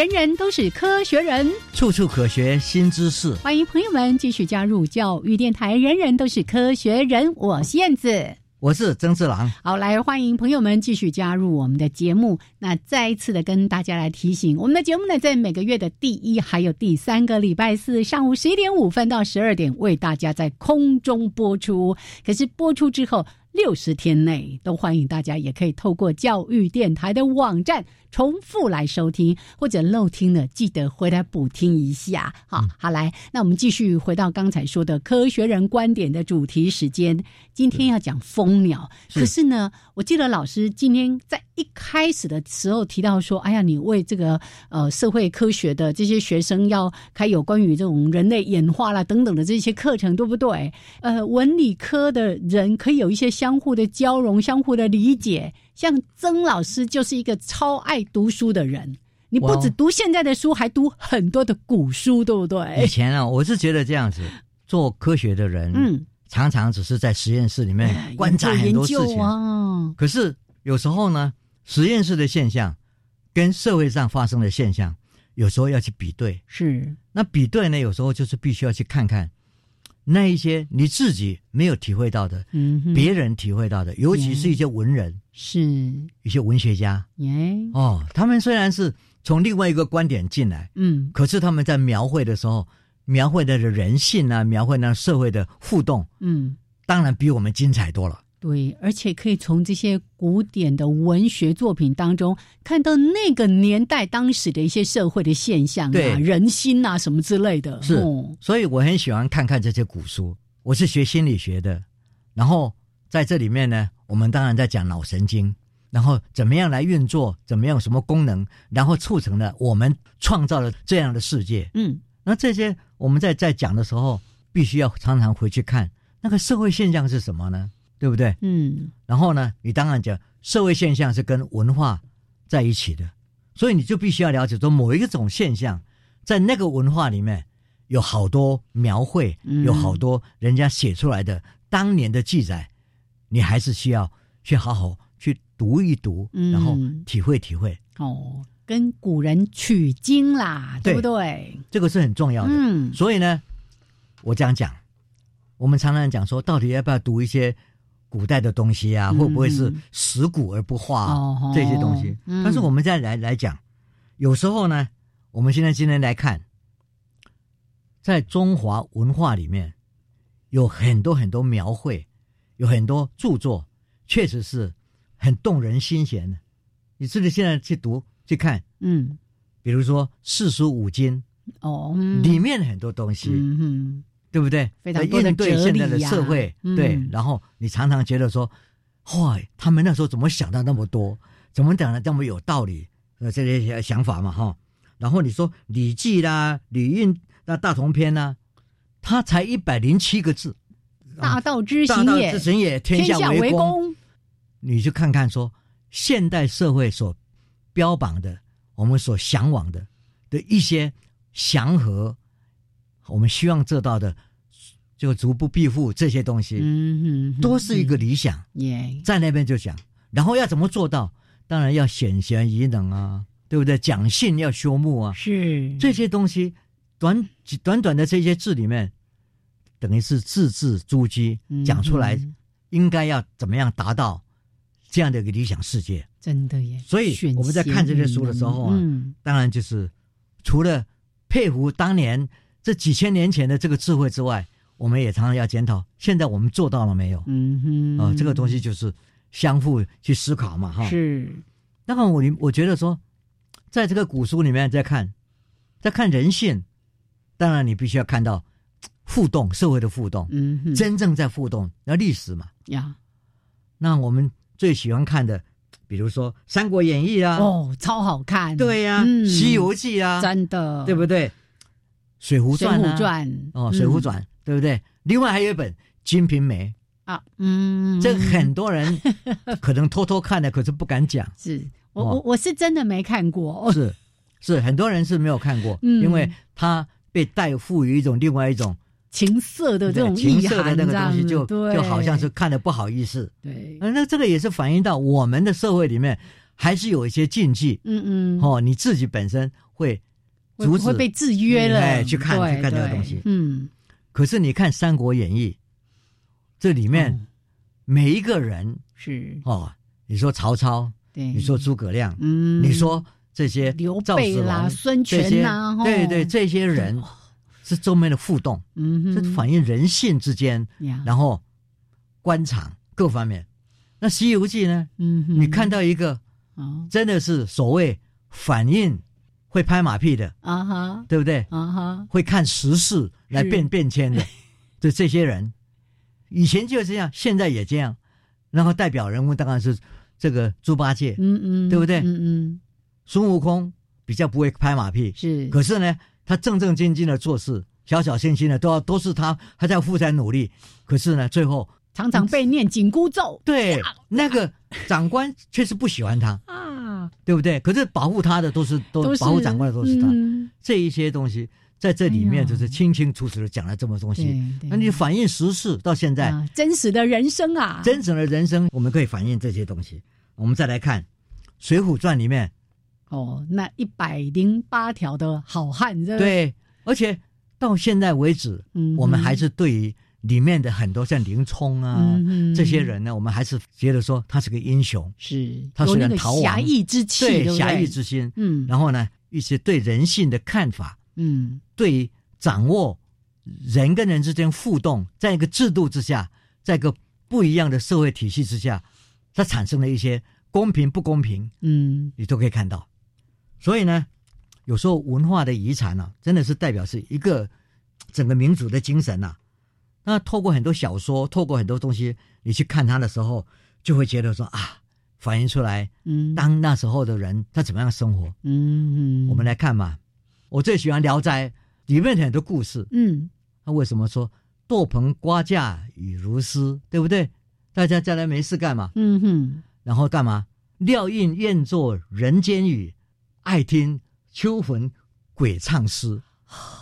[SPEAKER 1] 人人都是科学人，
[SPEAKER 2] 处处可学新知识。
[SPEAKER 1] 欢迎朋友们继续加入教育电台。人人都是科学人，我是燕子。
[SPEAKER 2] 我是曾志郎，
[SPEAKER 1] 好，来欢迎朋友们继续加入我们的节目。那再一次的跟大家来提醒，我们的节目呢，在每个月的第一还有第三个礼拜四上午十一点五分到十二点为大家在空中播出。可是播出之后六十天内，都欢迎大家也可以透过教育电台的网站。重复来收听或者漏听了，记得回来补听一下。好，好来，那我们继续回到刚才说的科学人观点的主题时间。今天要讲蜂鸟，可是呢，我记得老师今天在一开始的时候提到说，哎呀，你为这个呃社会科学的这些学生要开有关于这种人类演化啦等等的这些课程，对不对？呃，文理科的人可以有一些相互的交融、相互的理解。像曾老师就是一个超爱读书的人，你不只读现在的书，还读很多的古书，对不对？
[SPEAKER 2] 以前啊，我是觉得这样子做科学的人，嗯，常常只是在实验室里面观察很多事情啊。可是有时候呢，实验室的现象跟社会上发生的现象，有时候要去比对。
[SPEAKER 1] 是
[SPEAKER 2] 那比对呢，有时候就是必须要去看看。那一些你自己没有体会到的，嗯，别人体会到的，尤其是一些文人，
[SPEAKER 1] 是。
[SPEAKER 2] 一些文学家，耶，哦，他们虽然是从另外一个观点进来，嗯，可是他们在描绘的时候，描绘的人性啊，描绘那社会的互动，嗯，当然比我们精彩多了。
[SPEAKER 1] 对，而且可以从这些古典的文学作品当中看到那个年代当时的一些社会的现象啊、人心啊什么之类的。
[SPEAKER 2] 是，所以我很喜欢看看这些古书。我是学心理学的，然后在这里面呢，我们当然在讲脑神经，然后怎么样来运作，怎么样什么功能，然后促成了我们创造了这样的世界。嗯，那这些我们在在讲的时候，必须要常常回去看那个社会现象是什么呢？对不对？嗯，然后呢，你当然讲社会现象是跟文化在一起的，所以你就必须要了解说某一种现象，在那个文化里面有好多描绘，有好多人家写出来的当年的记载，你还是需要去好好去读一读，然后体会体会。
[SPEAKER 1] 哦，跟古人取经啦，对不对？
[SPEAKER 2] 这个是很重要的。嗯，所以呢，我这样讲，我们常常讲说，到底要不要读一些？古代的东西啊，会不会是食古而不化这些东西？但是我们再来来讲，有时候呢，我们现在今天来看，在中华文化里面，有很多很多描绘，有很多著作，确实是很动人心弦的。你自己现在去读去看，
[SPEAKER 1] 嗯，
[SPEAKER 2] 比如说四书五经
[SPEAKER 1] 哦，嗯。
[SPEAKER 2] 里面很多东西，对不对？
[SPEAKER 1] 非常多的
[SPEAKER 2] 应对现在的社会，
[SPEAKER 1] 嗯
[SPEAKER 2] 对，然后你常常觉得说，哇，他们那时候怎么想到那么多，怎么讲的这么有道理？呃，这些想法嘛，哈。然后你说《礼记》啦，《礼运》那《大同篇》呢，它才一百零七个字，
[SPEAKER 1] 大道之
[SPEAKER 2] 大道
[SPEAKER 1] 行也，
[SPEAKER 2] 之行也，天下
[SPEAKER 1] 为。
[SPEAKER 2] 公。你去看看说，现代社会所标榜的，我们所向往的的一些祥和，我们希望做到的，就逐步庇护这些东西，
[SPEAKER 1] 嗯哼，
[SPEAKER 2] 都是一个理想。
[SPEAKER 1] 耶，
[SPEAKER 2] 在那边就讲，然后要怎么做到？当然要显贤宜能啊，对不对？讲信要修木啊，
[SPEAKER 1] 是
[SPEAKER 2] 这些东西，短短短的这些字里面，等于是字字珠玑
[SPEAKER 1] 嗯
[SPEAKER 2] 讲出来，
[SPEAKER 1] 嗯
[SPEAKER 2] 应该要怎么样达到这样的一个理想世界。
[SPEAKER 1] 真的耶。
[SPEAKER 2] 所以我们在看这些书的时候啊，
[SPEAKER 1] 嗯，
[SPEAKER 2] 当然就是除了佩服当年这几千年前的这个智慧之外，我们也常常要检讨，现在我们做到了没有？
[SPEAKER 1] 嗯哼，
[SPEAKER 2] 啊、这个东西就是相互去思考嘛，哈。
[SPEAKER 1] 是
[SPEAKER 2] 那么我我觉得说，在这个古书里面在看，在看人性，当然你必须要看到互动，社会的互动，
[SPEAKER 1] 嗯哼，
[SPEAKER 2] 真正在互动，那历史嘛。
[SPEAKER 1] 呀，
[SPEAKER 2] 那我们最喜欢看的，比如说《三国演义》啊，
[SPEAKER 1] 哦，超好看，
[SPEAKER 2] 对呀、
[SPEAKER 1] 嗯
[SPEAKER 2] 西游记》啊，
[SPEAKER 1] 真的，
[SPEAKER 2] 对不对？《水浒传》啊，
[SPEAKER 1] 浒传。
[SPEAKER 2] 哦，
[SPEAKER 1] 嗯《
[SPEAKER 2] 水浒传》对不对？另外还有一本《金瓶梅》，
[SPEAKER 1] 啊，嗯，
[SPEAKER 2] 这很多人 *laughs* 可能偷偷看的，可是不敢讲。
[SPEAKER 1] 是。我
[SPEAKER 2] 哦。
[SPEAKER 1] 我我是真的没看过，
[SPEAKER 2] 是是，很多人是没有看过，
[SPEAKER 1] 嗯。
[SPEAKER 2] 因为他被带赋予一种另外一种
[SPEAKER 1] 情色的这种
[SPEAKER 2] 情，色的那个东西就，就好像是看的不好意思。
[SPEAKER 1] 对，
[SPEAKER 2] 呃那这个也是反映到我们的社会里面，还是有一些禁忌。
[SPEAKER 1] 嗯嗯，
[SPEAKER 2] 哦，你自己本身会
[SPEAKER 1] 会
[SPEAKER 2] 阻止
[SPEAKER 1] 会被制约了，
[SPEAKER 2] 哎去看去看这个东西。
[SPEAKER 1] 嗯，
[SPEAKER 2] 可是你看《三国演义》，这里面
[SPEAKER 1] 哦
[SPEAKER 2] 每一个人
[SPEAKER 1] 是，
[SPEAKER 2] 哦，你说曹操，
[SPEAKER 1] 对，
[SPEAKER 2] 你说诸葛亮，
[SPEAKER 1] 嗯，
[SPEAKER 2] 你说这些
[SPEAKER 1] 刘备啦、
[SPEAKER 2] 龙
[SPEAKER 1] 孙权呐，吼。
[SPEAKER 2] 对对，这些人是周边的互动，这
[SPEAKER 1] 嗯这，
[SPEAKER 2] 反映人性之间，然后官场各方面。那《西游记》呢？
[SPEAKER 1] 嗯，
[SPEAKER 2] 你看到一个
[SPEAKER 1] 啊
[SPEAKER 2] 真的是所谓反应会拍马屁的，
[SPEAKER 1] 啊哈。
[SPEAKER 2] 对不对？
[SPEAKER 1] 啊哈，
[SPEAKER 2] 会看时事来变变迁的，*laughs* 就这些人，以前就这样，现在也这样。然后代表人物当然是这个猪八戒、
[SPEAKER 1] 嗯嗯，
[SPEAKER 2] 对不对？
[SPEAKER 1] 嗯嗯，
[SPEAKER 2] 孙悟空，比较不会拍马屁，
[SPEAKER 1] 是，
[SPEAKER 2] 可是呢，他正正经经的做事，小小心心的都要都是他，他在负责努力。可是呢，最后
[SPEAKER 1] 常常被念紧箍咒
[SPEAKER 2] 对 *laughs* 那个 *laughs* 长官确实不喜欢他，
[SPEAKER 1] 啊，
[SPEAKER 2] 对不对？可是保护他的都是都保护长官的都是他，
[SPEAKER 1] 嗯。
[SPEAKER 2] 这一些东西在这里面就是清清楚楚的讲了这么东西。那你反映时事到现在，
[SPEAKER 1] 啊真实的人生啊，
[SPEAKER 2] 真实的人生，我们可以反映这些东西。我们再来看《水浒传》里面，
[SPEAKER 1] 哦，那一百零八条的好汉，这，
[SPEAKER 2] 对，而且到现在为止，
[SPEAKER 1] 嗯
[SPEAKER 2] 我们还是对于里面的很多像林冲啊、
[SPEAKER 1] 嗯
[SPEAKER 2] 这些人呢，我们还是觉得说他是个英雄，
[SPEAKER 1] 是
[SPEAKER 2] 他虽然逃亡
[SPEAKER 1] 侠义之气，对对
[SPEAKER 2] 侠义之心。
[SPEAKER 1] 嗯。
[SPEAKER 2] 然后呢，一些对人性的看法，
[SPEAKER 1] 嗯。
[SPEAKER 2] 对于掌握人跟人之间互动，在一个制度之下，在一个不一样的社会体系之下，它产生了一些公平不公平，
[SPEAKER 1] 嗯。
[SPEAKER 2] 你都可以看到。所以呢，有时候文化的遗产啊，真的是代表是一个整个民族的精神呐、啊那透过很多小说，透过很多东西，你去看他的时候，就会觉得说啊，反映出来
[SPEAKER 1] 嗯，
[SPEAKER 2] 当那时候的人他怎么样生活。
[SPEAKER 1] 嗯嗯，
[SPEAKER 2] 我们来看嘛，我最喜欢《聊斋》里面很多故事。
[SPEAKER 1] 嗯
[SPEAKER 2] 他为什么说豆棚瓜架雨如丝，对不对？大家将来没事干嘛？
[SPEAKER 1] 嗯哼，
[SPEAKER 2] 然后干嘛？料应愿作人间雨，爱听秋魂鬼唱诗。*laughs*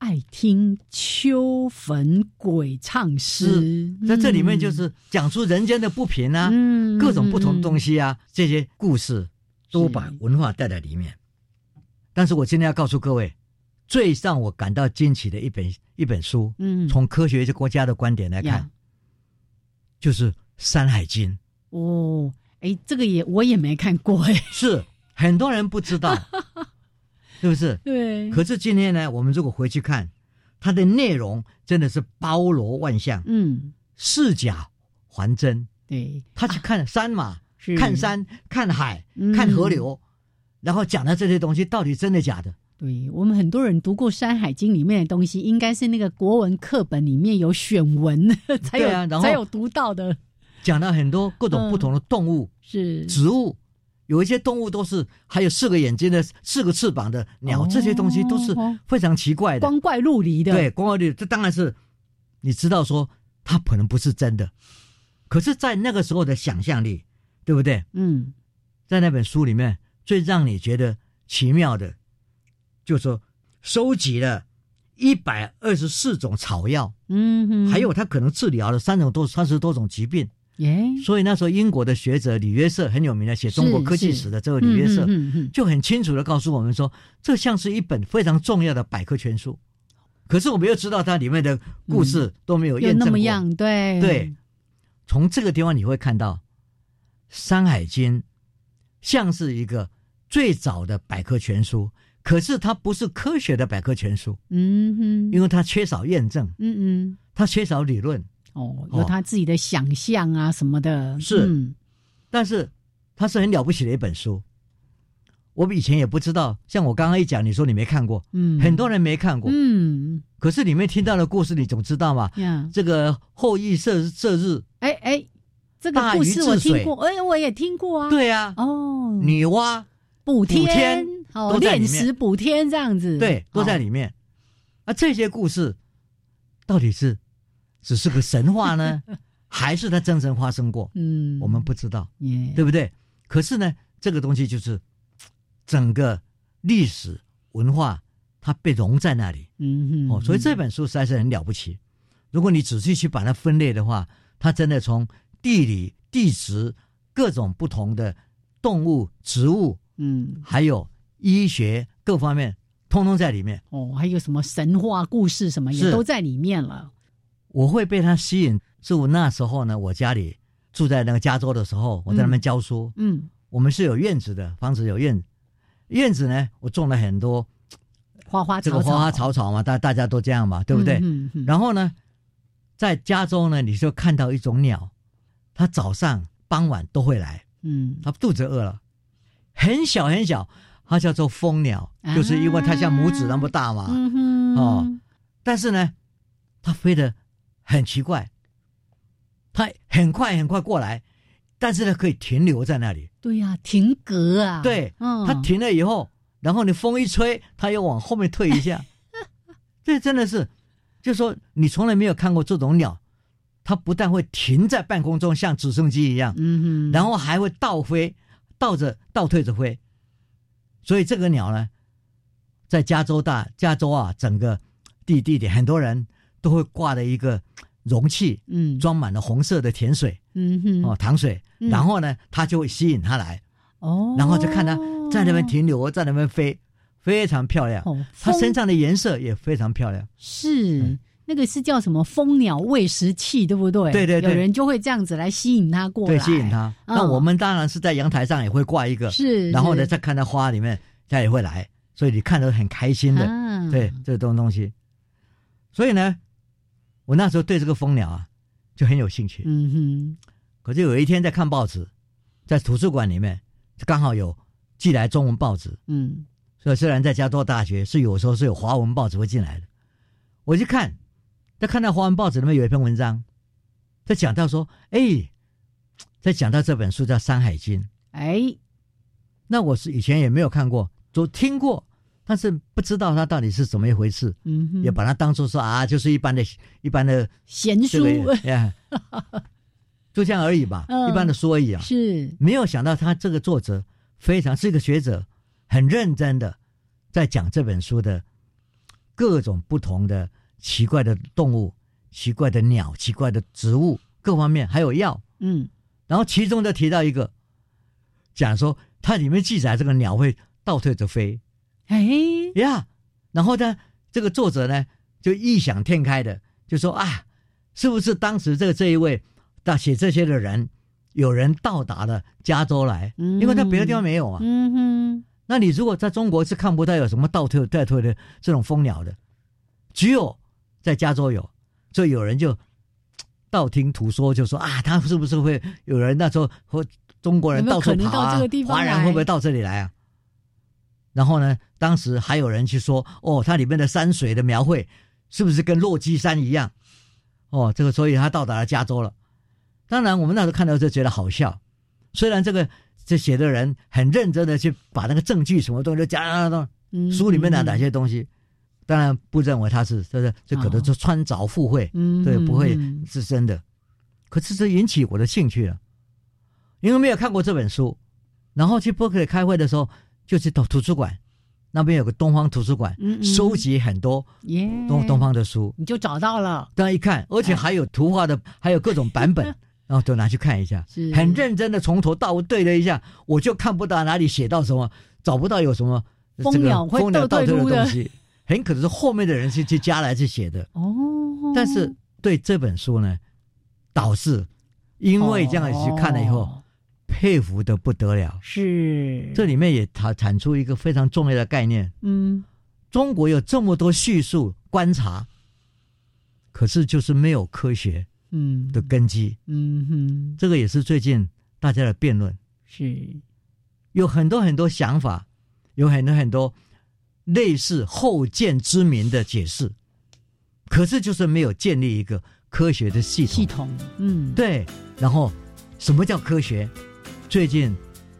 [SPEAKER 1] 爱听秋坟鬼唱诗，
[SPEAKER 2] 在这里面就是讲出人间的不平啊，
[SPEAKER 1] 嗯
[SPEAKER 2] 各种不同的东
[SPEAKER 1] 西，
[SPEAKER 2] 西啊，这些故事都把文化带在里面。但是我今天要告诉各位，最让我感到惊奇的一本一本书，
[SPEAKER 1] 嗯，
[SPEAKER 2] 从科学国家的观点来看
[SPEAKER 1] 呀，
[SPEAKER 2] 就是《山海经》。
[SPEAKER 1] 哦，哎，这个也我也没看过，哎，
[SPEAKER 2] 是很多人不知道，*laughs* 是不是？
[SPEAKER 1] 对，
[SPEAKER 2] 可是今天呢，我们如果回去看，它的内容真的是包罗万象，
[SPEAKER 1] 嗯，
[SPEAKER 2] 是假还真。
[SPEAKER 1] 对，
[SPEAKER 2] 他去看山嘛，
[SPEAKER 1] 是。
[SPEAKER 2] 看山、看海、
[SPEAKER 1] 嗯。
[SPEAKER 2] 看河流，然后讲的这些东西到底真的假的？
[SPEAKER 1] 对我们很多人读过《山海经》里面的东西，应该是那个国文课本里面有选文 *laughs* 才有、
[SPEAKER 2] 啊然后
[SPEAKER 1] 才有读到的，
[SPEAKER 2] 讲了很多各种
[SPEAKER 1] 嗯
[SPEAKER 2] 不同的动物、
[SPEAKER 1] 是。
[SPEAKER 2] 植物，有一些动物都是还有四个眼睛的、四个翅膀的鸟，
[SPEAKER 1] 哦
[SPEAKER 2] 这些东西都是非常奇怪的。
[SPEAKER 1] 光怪陆离的。
[SPEAKER 2] 对，光怪陆离，这当然是你知道说它可能不是真的，可是，在那个时候的想象力，对不对？
[SPEAKER 1] 嗯，
[SPEAKER 2] 在那本书里面，最让你觉得奇妙的，就是说收集了一百二十四种草药，
[SPEAKER 1] 嗯哼，
[SPEAKER 2] 还有它可能治疗了三种多三十多种疾病。
[SPEAKER 1] 耶，
[SPEAKER 2] 所以那时候英国的学者李约瑟很有名的，写中国科技史的这个李约瑟
[SPEAKER 1] 嗯嗯嗯嗯
[SPEAKER 2] 就很清楚的告诉我们说，这像是一本非常重要的百科全书。可是我们又知道它里面的故事都没有
[SPEAKER 1] 有
[SPEAKER 2] 验证过。
[SPEAKER 1] 那么样，对。
[SPEAKER 2] 对，从这个地方你会看到，《山海经》像是一个最早的百科全书，可是它不是科学的百科全书，
[SPEAKER 1] 嗯哼，
[SPEAKER 2] 因为它缺少验证，
[SPEAKER 1] 嗯嗯，
[SPEAKER 2] 它缺少理论。
[SPEAKER 1] 哦，有他自己的想象啊什么的，
[SPEAKER 2] 是。
[SPEAKER 1] 嗯。
[SPEAKER 2] 但是它是很了不起的一本书。我们以前也不知道，像我刚刚一讲，你说你没看过，
[SPEAKER 1] 嗯，
[SPEAKER 2] 很多人没看过，
[SPEAKER 1] 嗯。
[SPEAKER 2] 可是里面听到的故事，你总知道嘛？
[SPEAKER 1] 呀，
[SPEAKER 2] 这个后羿射射日，
[SPEAKER 1] 哎哎，这个故事我听过，哎，我也听过啊，，
[SPEAKER 2] 对呀、
[SPEAKER 1] 哦，
[SPEAKER 2] 女娲，
[SPEAKER 1] 补天，哦，炼石补天这样子，
[SPEAKER 2] 对，都在
[SPEAKER 1] 哦
[SPEAKER 2] 里面。啊，这些故事到底是只是个神话呢，*laughs* 还是它真正发生过？
[SPEAKER 1] 嗯，
[SPEAKER 2] 我们不知道，
[SPEAKER 1] 耶，
[SPEAKER 2] 对不对？可是呢，这个东西就是整个历史文化，它被融在那里
[SPEAKER 1] 嗯哼，
[SPEAKER 2] 哦。所以这本书实在是很了不起。如果你仔细去把它分类的话，它真的从地理、地质各种不同的动物、植物，
[SPEAKER 1] 嗯，
[SPEAKER 2] 还有医学各方面，通通在里面。
[SPEAKER 1] 哦，还有什么神话故事什么也都在里面了，
[SPEAKER 2] 我会被它吸引，是我那时候呢，我家里住在那个加州的时候，我在那边教书，
[SPEAKER 1] 嗯，
[SPEAKER 2] 我们是有院子的，房子有院子，院子呢，我种了很多
[SPEAKER 1] 花花草草，
[SPEAKER 2] 这个花花草草嘛，大大家都这样嘛，对不对？
[SPEAKER 1] 嗯嗯嗯。
[SPEAKER 2] 然后呢，在加州呢，你就看到一种鸟，它早上、傍晚都会来，
[SPEAKER 1] 嗯，
[SPEAKER 2] 它肚子饿了，很小很小，它叫做蜂鸟，
[SPEAKER 1] 啊。
[SPEAKER 2] 就是因为它像拇指那么大嘛，
[SPEAKER 1] 嗯哼，
[SPEAKER 2] 哦，但是呢，它飞得很奇怪，它很快很快过来，但是呢可以停留在那里。
[SPEAKER 1] 对呀，停格啊，
[SPEAKER 2] 对，
[SPEAKER 1] 嗯，
[SPEAKER 2] 它停了以后，然后你风一吹，它又往后面退一下。*laughs* 这真的是，就说你从来没有看过这种鸟，它不但会停在半空中像直升机一样，
[SPEAKER 1] 嗯哼，
[SPEAKER 2] 然后还会倒飞，倒着倒退着飞。所以这个鸟呢，在加州大加州啊，整个地地点很多人都会挂的一个容器，
[SPEAKER 1] 嗯
[SPEAKER 2] 装满了红色的甜水
[SPEAKER 1] 嗯哼，
[SPEAKER 2] 哦，糖水，
[SPEAKER 1] 嗯
[SPEAKER 2] 然后呢，它就会吸引它来，
[SPEAKER 1] 哦，
[SPEAKER 2] 然后就看它在那边停留，在那边飞，非常漂亮。它身上的颜色也非常漂亮。
[SPEAKER 1] 是。
[SPEAKER 2] 嗯
[SPEAKER 1] 那个是叫什么蜂鸟喂食器，对不对？
[SPEAKER 2] 对对对
[SPEAKER 1] 有人就会这样子来吸引它过来，
[SPEAKER 2] 对，吸引它。
[SPEAKER 1] 嗯
[SPEAKER 2] 那我们当然是在阳台上也会挂一个，
[SPEAKER 1] 是，
[SPEAKER 2] 然后呢，再看到花里面，它也会来，所以你看得很开心的。
[SPEAKER 1] 啊
[SPEAKER 2] 对，这种东西。所以呢，我那时候对这个蜂鸟啊就很有兴趣。
[SPEAKER 1] 嗯哼，
[SPEAKER 2] 可是有一天在看报纸，在图书馆里面刚好有寄来中文报纸，
[SPEAKER 1] 嗯。
[SPEAKER 2] 所以虽然在加州大学是有时候是有华文报纸会进来的，我去看，在看到华文报纸里面有一篇文章，在讲到说，哎，在讲到这本书叫《山海经》，
[SPEAKER 1] 哎，
[SPEAKER 2] 那我是以前也没有看过，都听过，但是不知道他到底是怎么一回事，也把它当做说啊，就是一般的、一般的
[SPEAKER 1] 闲书。
[SPEAKER 2] 这个，呀，*laughs* 就这样而已吧，
[SPEAKER 1] 嗯。
[SPEAKER 2] 一般的书而已啊。
[SPEAKER 1] 是，
[SPEAKER 2] 没有想到他这个作者非常是一个学者，很认真的在讲这本书的各种不同的奇怪的动物、奇怪的鸟、奇怪的植物各方面，还有药。
[SPEAKER 1] 嗯。
[SPEAKER 2] 然后其中就提到一个，讲说它里面记载这个鸟会倒退着飞
[SPEAKER 1] 哎，
[SPEAKER 2] 呀。然后呢，这个作者呢就异想天开的就说啊，是不是当时这个这一位大写这些的人，有人到达了加州来，
[SPEAKER 1] 嗯
[SPEAKER 2] 因为他别的地方没有啊。
[SPEAKER 1] 嗯哼，
[SPEAKER 2] 那你如果在中国是看不到有什么倒退倒退的这种蜂鸟的，只有在加州有，所以有人就 *tsk* 道听途说，就说啊，他是不是会有人那时候和中国人到处
[SPEAKER 1] 有没有可能
[SPEAKER 2] 跑啊华人会不会到这里来啊？然后呢，当时还有人去说，哦，它里面的山水的描绘是不是跟落基山一样？哦，这个所以他到达了加州了。当然，我们那时候看到就觉得好笑，虽然这个这写的人很认真的去把那个证据什么东西都讲讲
[SPEAKER 1] 嗯
[SPEAKER 2] 书里面的哪些东西，当然不认为他是这是这可能是穿凿附会，
[SPEAKER 1] 嗯
[SPEAKER 2] 对，不会
[SPEAKER 1] 嗯
[SPEAKER 2] 是真的。可是这引起我的兴趣了，因为没有看过这本书，然后去伯克利开会的时候，就是到图书馆，那边有个东方图书馆，
[SPEAKER 1] 嗯嗯。
[SPEAKER 2] 收集很多
[SPEAKER 1] 耶。
[SPEAKER 2] 东东方的书，
[SPEAKER 1] 你就找到了，
[SPEAKER 2] 大家一看，而且还有图画的，*laughs* 还有各种版本，*laughs* 然后都拿去看一下。
[SPEAKER 1] 是，
[SPEAKER 2] 很认真的从头到尾对了一下，我就看不到哪里写到什么，找不到有什么
[SPEAKER 1] 蜂
[SPEAKER 2] 这个
[SPEAKER 1] 鸟会
[SPEAKER 2] 蜂鸟
[SPEAKER 1] 倒退的
[SPEAKER 2] 倒退的东西，很可能是后面的人去去加来去写的。
[SPEAKER 1] 哦，
[SPEAKER 2] 但是对这本书呢，导致因为这样去看了以后，
[SPEAKER 1] 哦
[SPEAKER 2] 佩服的不得了。
[SPEAKER 1] 是。
[SPEAKER 2] 这里面也产产出一个非常重要的概念：
[SPEAKER 1] 嗯。
[SPEAKER 2] 中国有这么多叙述观察，可是就是没有科学
[SPEAKER 1] 嗯。
[SPEAKER 2] 的根基。
[SPEAKER 1] 嗯哼。
[SPEAKER 2] 这个也是最近大家的辩论，
[SPEAKER 1] 是。
[SPEAKER 2] 有很多很多想法，有很多很多类似后见之明的解释，可是就是没有建立一个科学的系统。
[SPEAKER 1] 系统。嗯。
[SPEAKER 2] 对，然后什么叫科学？最近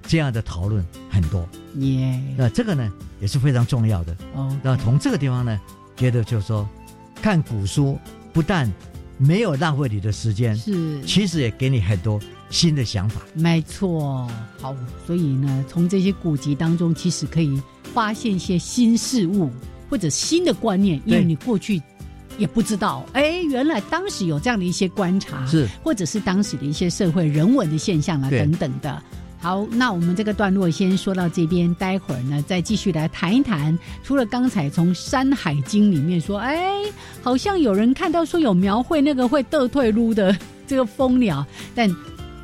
[SPEAKER 2] 这样的讨论很多，
[SPEAKER 1] 耶
[SPEAKER 2] 那这个呢也是非常重要的。
[SPEAKER 1] 哦。
[SPEAKER 2] 那从这个地方呢，觉得就是说，看古书不但没有浪费你的时间，
[SPEAKER 1] 是。
[SPEAKER 2] 其实也给你很多新的想法。
[SPEAKER 1] 没错，好，所以呢，从这些古籍当中，其实可以发现一些新事物或者新的观念，因为你过去也不知道，哎，原来当时有这样的一些观察，
[SPEAKER 2] 是
[SPEAKER 1] 或者是当时的一些社会人文的现象啊等等的。好，那我们这个段落先说到这边，待会儿呢再继续来谈一谈。除了刚才从《山海经》里面说，哎，好像有人看到说有描绘那个会倒退路的这个蜂鸟，但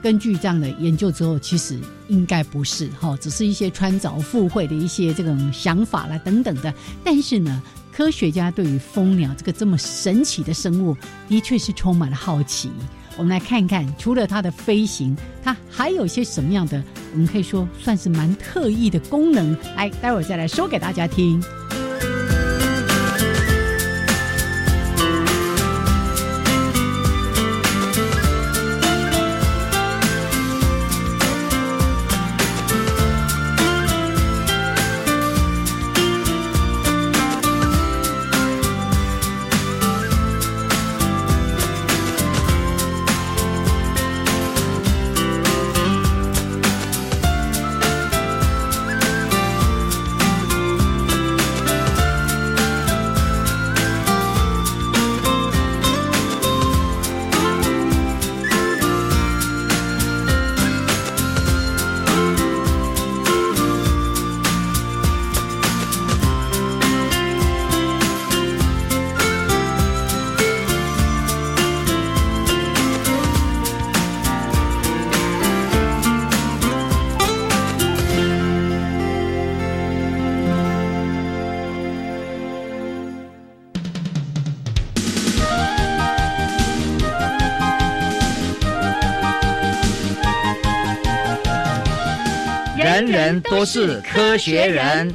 [SPEAKER 1] 根据这样的研究之后，其实应该不是哈、只是一些穿凿附会的一些这种想法啦等等的。但是呢，科学家对于蜂鸟这个这么神奇的生物，的确是充满了好奇。我们来看一看，除了它的飞行，它还有一些什么样的，我们可以说算是蛮特异的功能。来，待会儿再来说给大家听。
[SPEAKER 9] 人人都是科学人。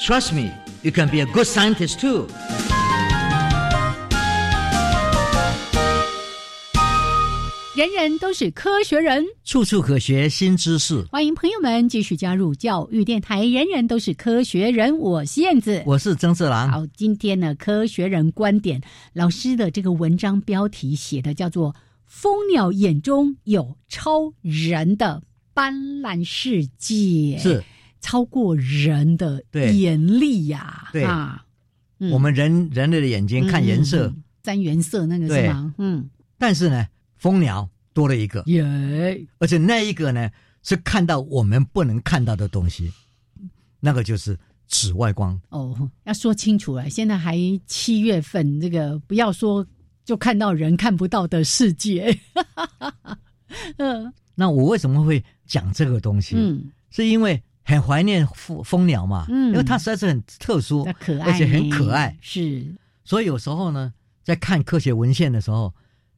[SPEAKER 9] Trust me, you can be a good scientist too.
[SPEAKER 1] 人人都是科学人，
[SPEAKER 2] 处处可学新知识。
[SPEAKER 1] 欢迎朋友们继续加入教育电台。人人都是科学人，我是燕子。
[SPEAKER 2] 我是曾志郎，
[SPEAKER 1] 好，今天呢，科学人观点老师的这个文章标题写的叫做《蜂鸟眼中有超人的斑斓世界》，
[SPEAKER 2] 是。
[SPEAKER 1] 超过人的眼力呀、
[SPEAKER 2] 对。
[SPEAKER 1] 啊，嗯。
[SPEAKER 2] 我们人人类的眼睛看颜色，
[SPEAKER 1] 嗯嗯。嗯三原色那个是吗？嗯，
[SPEAKER 2] 但是呢，蜂鸟多了一个，
[SPEAKER 1] 耶，
[SPEAKER 2] 而且那一个呢是看到我们不能看到的东西，那个就是紫外光。
[SPEAKER 1] 哦，要说清楚了，现在还七月份，这个不要说就看到人看不到的世界，嗯 *laughs*
[SPEAKER 2] 那我为什么会讲这个东西？
[SPEAKER 1] 嗯，
[SPEAKER 2] 是因为很怀念蜂蜂鸟嘛，
[SPEAKER 1] 嗯。
[SPEAKER 2] 因为它实在是很特殊
[SPEAKER 1] 那，可爱，
[SPEAKER 2] 而且很可爱。
[SPEAKER 1] 是，
[SPEAKER 2] 所以有时候呢，在看科学文献的时候，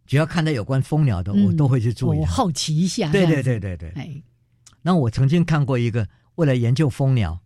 [SPEAKER 2] 只要看到有关蜂鸟的，
[SPEAKER 1] 嗯。
[SPEAKER 2] 我都会去注意
[SPEAKER 1] 好奇一下，
[SPEAKER 2] 对对对对对。
[SPEAKER 1] 哎，
[SPEAKER 2] 那我曾经看过一个，为了研究蜂鸟，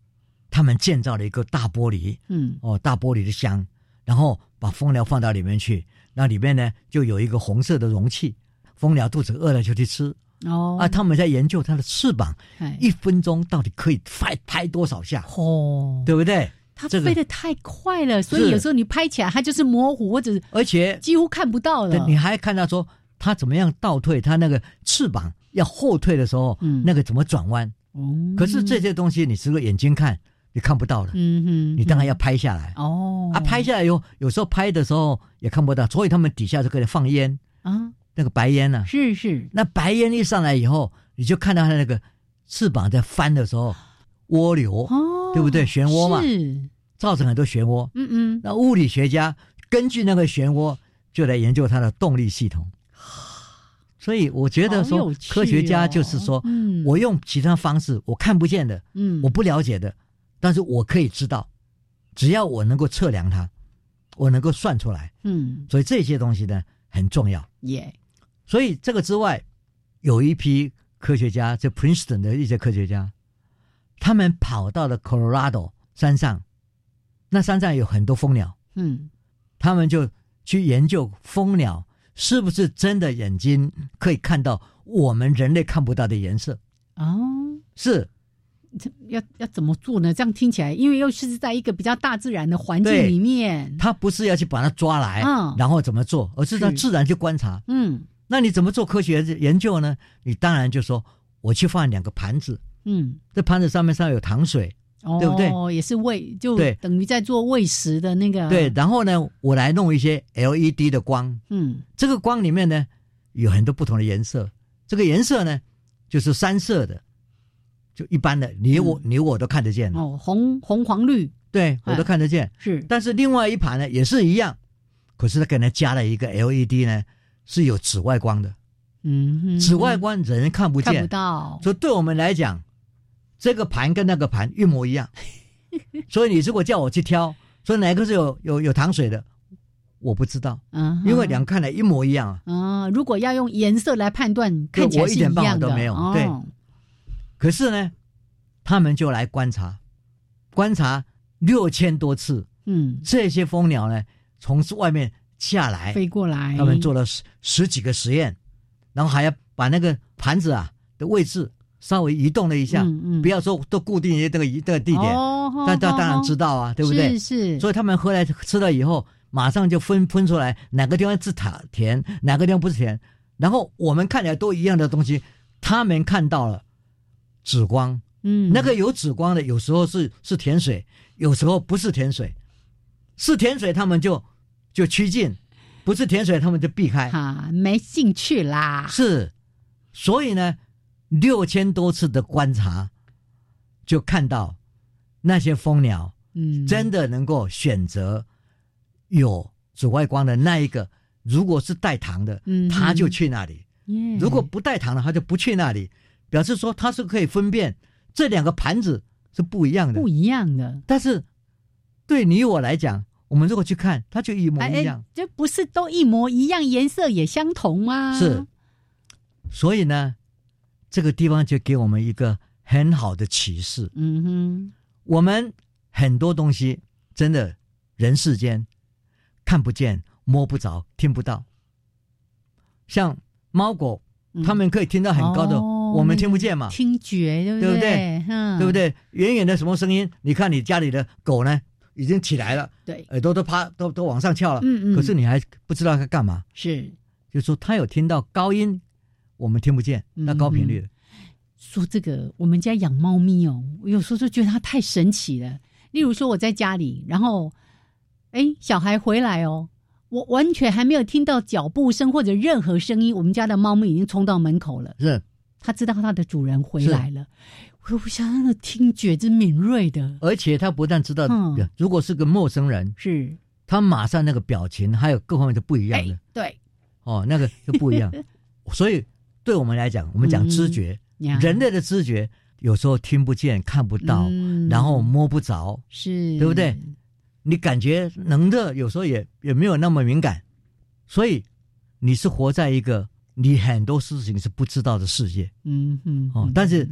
[SPEAKER 2] 他们建造了一个大玻璃
[SPEAKER 1] 嗯。
[SPEAKER 2] 哦，大玻璃的箱，然后把蜂鸟放到里面去，那里面呢就有一个红色的容器，蜂鸟肚子饿了就去吃
[SPEAKER 1] 哦
[SPEAKER 2] 啊。他们在研究它的翅膀，
[SPEAKER 1] 哎
[SPEAKER 2] 一分钟到底可以拍拍多少下，
[SPEAKER 1] 哦，
[SPEAKER 2] 对不对？
[SPEAKER 1] 它飞得太快了，所以有时候你拍起来它就是模糊或者
[SPEAKER 2] 而且
[SPEAKER 1] 几乎看不到了。
[SPEAKER 2] 你还看到说它怎么样倒退，它那个翅膀要后退的时候，
[SPEAKER 1] 嗯
[SPEAKER 2] 那个怎么转弯？
[SPEAKER 1] 哦
[SPEAKER 2] 可是这些东西你只有眼睛看，你看不到了，
[SPEAKER 1] 嗯哼，
[SPEAKER 2] 你当然要拍下来。
[SPEAKER 1] 哦
[SPEAKER 2] 啊，拍下来以后，有时候拍的时候也看不到，所以他们底下就可以放烟，
[SPEAKER 1] 啊，
[SPEAKER 2] 那个白烟呢、
[SPEAKER 1] 是是。
[SPEAKER 2] 那白烟一上来以后，你就看到它那个翅膀在翻的时候，涡流，
[SPEAKER 1] 哦，
[SPEAKER 2] 对不对？漩涡嘛，
[SPEAKER 1] 是，
[SPEAKER 2] 造成很多漩涡。
[SPEAKER 1] 嗯。嗯，
[SPEAKER 2] 那物理学家根据那个漩涡，就来研究它的动力系统。*sighs* 所以我觉得说科学家
[SPEAKER 1] 哦
[SPEAKER 2] 就是说，
[SPEAKER 1] 嗯。
[SPEAKER 2] 我用其他方式，我看不见的，
[SPEAKER 1] 嗯。
[SPEAKER 2] 我不了解的，但是我可以知道，只要我能够测量它，我能够算出来，
[SPEAKER 1] 嗯。
[SPEAKER 2] 所以这些东西呢很重要。
[SPEAKER 1] 耶
[SPEAKER 2] 所以这个之外，有一批科学家，这 Princeton 的一些科学家，他们跑到了 Colorado 山上，那山上有很多蜂鸟，
[SPEAKER 1] 嗯
[SPEAKER 2] 他们就去研究蜂鸟是不是真的眼睛可以看到我们人类看不到的颜色。
[SPEAKER 1] 哦，
[SPEAKER 2] 是。
[SPEAKER 1] 要要怎么做呢？这样听起来，因为又是在一个比较大自然的环境
[SPEAKER 2] 对
[SPEAKER 1] 里面，
[SPEAKER 2] 他不是要去把它抓来，
[SPEAKER 1] 嗯。
[SPEAKER 2] 然后怎么做，而是他自然去观察。
[SPEAKER 1] 嗯
[SPEAKER 2] 那你怎么做科学研究呢？你当然就说，我去放两个盘子，
[SPEAKER 1] 嗯，
[SPEAKER 2] 这盘子上面上有糖水，
[SPEAKER 1] 哦，
[SPEAKER 2] 对不对？
[SPEAKER 1] 哦也是喂，就
[SPEAKER 2] 对。
[SPEAKER 1] 等于在做喂食的那个，
[SPEAKER 2] 对，，然后呢，我来弄一些 LED 的光，
[SPEAKER 1] 嗯。
[SPEAKER 2] 这个光里面呢有很多不同的颜色，这个颜色呢就是三色的，就一般的，你我、你我都看得见的，
[SPEAKER 1] 哦，红红黄绿。
[SPEAKER 2] 对我都看得见。
[SPEAKER 1] 是，
[SPEAKER 2] 但是另外一盘呢也是一样，可是它给它加了一个 LED 呢，是有紫外光的，
[SPEAKER 1] 嗯，
[SPEAKER 2] 紫外光人看不见，
[SPEAKER 1] 看不到，
[SPEAKER 2] 所以对我们来讲，这个盘跟那个盘一模一样。*laughs* 所以你如果叫我去挑，说哪个是有有有糖水的，我不知道，
[SPEAKER 1] 嗯，
[SPEAKER 2] 因为两个看来一模一样啊。
[SPEAKER 1] 啊，如果要用颜色来判断，看起来是
[SPEAKER 2] 我一点办法都没有
[SPEAKER 1] 哦。
[SPEAKER 2] 对。可是呢，他们就来观察，观察六千多次，
[SPEAKER 1] 嗯，
[SPEAKER 2] 这些蜂鸟呢从外面下来，
[SPEAKER 1] 飞过来，
[SPEAKER 2] 他们做了十十几个实验，然后还要把那个盘子啊的位置稍微移动了一下，
[SPEAKER 1] 嗯嗯
[SPEAKER 2] 不要说都固定于这个这个地点，
[SPEAKER 1] 哦，
[SPEAKER 2] 但但当然知
[SPEAKER 1] 道，
[SPEAKER 2] 道啊，对不对？
[SPEAKER 1] 是是，
[SPEAKER 2] 所以他们后来吃了以后，马上就分分出来哪个地方是塔甜，哪个地方不是甜。然后我们看起来都一样的东西，他们看到了紫光，
[SPEAKER 1] 嗯，
[SPEAKER 2] 那个有紫光的，有时候是是甜水，有时候不是甜水。是甜水，他们就就趋近；不是甜水，他们就避开。
[SPEAKER 1] 啊没兴趣啦，
[SPEAKER 2] 是，所以呢，六千多次的观察，就看到那些蜂鸟
[SPEAKER 1] 嗯，
[SPEAKER 2] 真的能够选择有紫外光的那一个。如果是带糖的，
[SPEAKER 1] 嗯
[SPEAKER 2] 它就去那里；
[SPEAKER 1] 嗯
[SPEAKER 2] 如果不带糖的，它就不去那里。表示说它是可以分辨这两个盘子是不一样的
[SPEAKER 1] 不。一样的，
[SPEAKER 2] 但是对你我来讲，我们如果去看，它就一模
[SPEAKER 1] 哎
[SPEAKER 2] 一样。
[SPEAKER 1] 哎，这不是都一模一样，颜色也相同吗？
[SPEAKER 2] 是，所以呢，这个地方就给我们一个很好的启示。
[SPEAKER 1] 嗯哼，
[SPEAKER 2] 我们很多东西真的人世间看不见、摸不着、听不到，像猫狗，
[SPEAKER 1] 嗯
[SPEAKER 2] 它们可以听到很高的，
[SPEAKER 1] 哦
[SPEAKER 2] 我们听不见嘛，
[SPEAKER 1] 听觉对不
[SPEAKER 2] 对不对
[SPEAKER 1] 对？嗯，
[SPEAKER 2] 对不？对？远远的什么声音？你看你家里的狗呢，已经起来了，
[SPEAKER 1] 对，
[SPEAKER 2] 耳朵都趴都都往上翘了，
[SPEAKER 1] 嗯嗯，
[SPEAKER 2] 可是你还不知道它干嘛。
[SPEAKER 1] 是
[SPEAKER 2] 就说它有听到高音，我们听不见，那高频率的。
[SPEAKER 1] 说这个，我们家养猫咪哦，我有时候就觉得它太神奇了。例如说我在家里，然后，哎，小孩回来哦，我完全还没有听到脚步声或者任何声音，我们家的猫咪已经冲到门口了。
[SPEAKER 2] 是，
[SPEAKER 1] 它知道它的主人回来了。我我想它的听觉之敏锐的，
[SPEAKER 2] 而且他不但知道，
[SPEAKER 1] 嗯。
[SPEAKER 2] 如果是个陌生人，
[SPEAKER 1] 是。
[SPEAKER 2] 他马上那个表情还有各方面都不一样的、
[SPEAKER 1] 哎对，
[SPEAKER 2] 哦，那个就不一样。*laughs* 所以对我们来讲，我们讲知觉，
[SPEAKER 1] 呀。
[SPEAKER 2] 人类的知觉有时候听不见、看不到，
[SPEAKER 1] 嗯。
[SPEAKER 2] 然后摸不着，
[SPEAKER 1] 是，
[SPEAKER 2] 对不对？你感觉能的，有时候也也没有那么敏感，所以你是活在一个你很多事情是不知道的世界。
[SPEAKER 1] 嗯嗯嗯，
[SPEAKER 2] 哦但是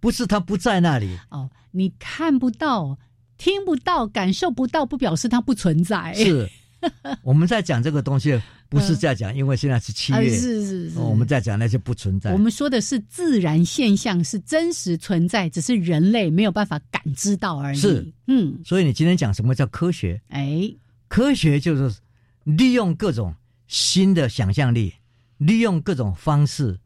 [SPEAKER 2] 不是他不在那里，
[SPEAKER 1] 哦，你看不到、听不到、感受不到，不表示它不存在。
[SPEAKER 2] 是 *laughs* 我们在讲这个东西，不是在讲，因为现在是七
[SPEAKER 1] 啊
[SPEAKER 2] 月，
[SPEAKER 1] 是是是，
[SPEAKER 2] 哦我们在讲那些不存在。
[SPEAKER 1] 我们说的是自然现象，是真实存在，只是人类没有办法感知到而已。
[SPEAKER 2] 是，
[SPEAKER 1] 嗯，
[SPEAKER 2] 所以你今天讲什么叫科学？
[SPEAKER 1] 哎，
[SPEAKER 2] 科学就是利用各种新的想象力，利用各种方式，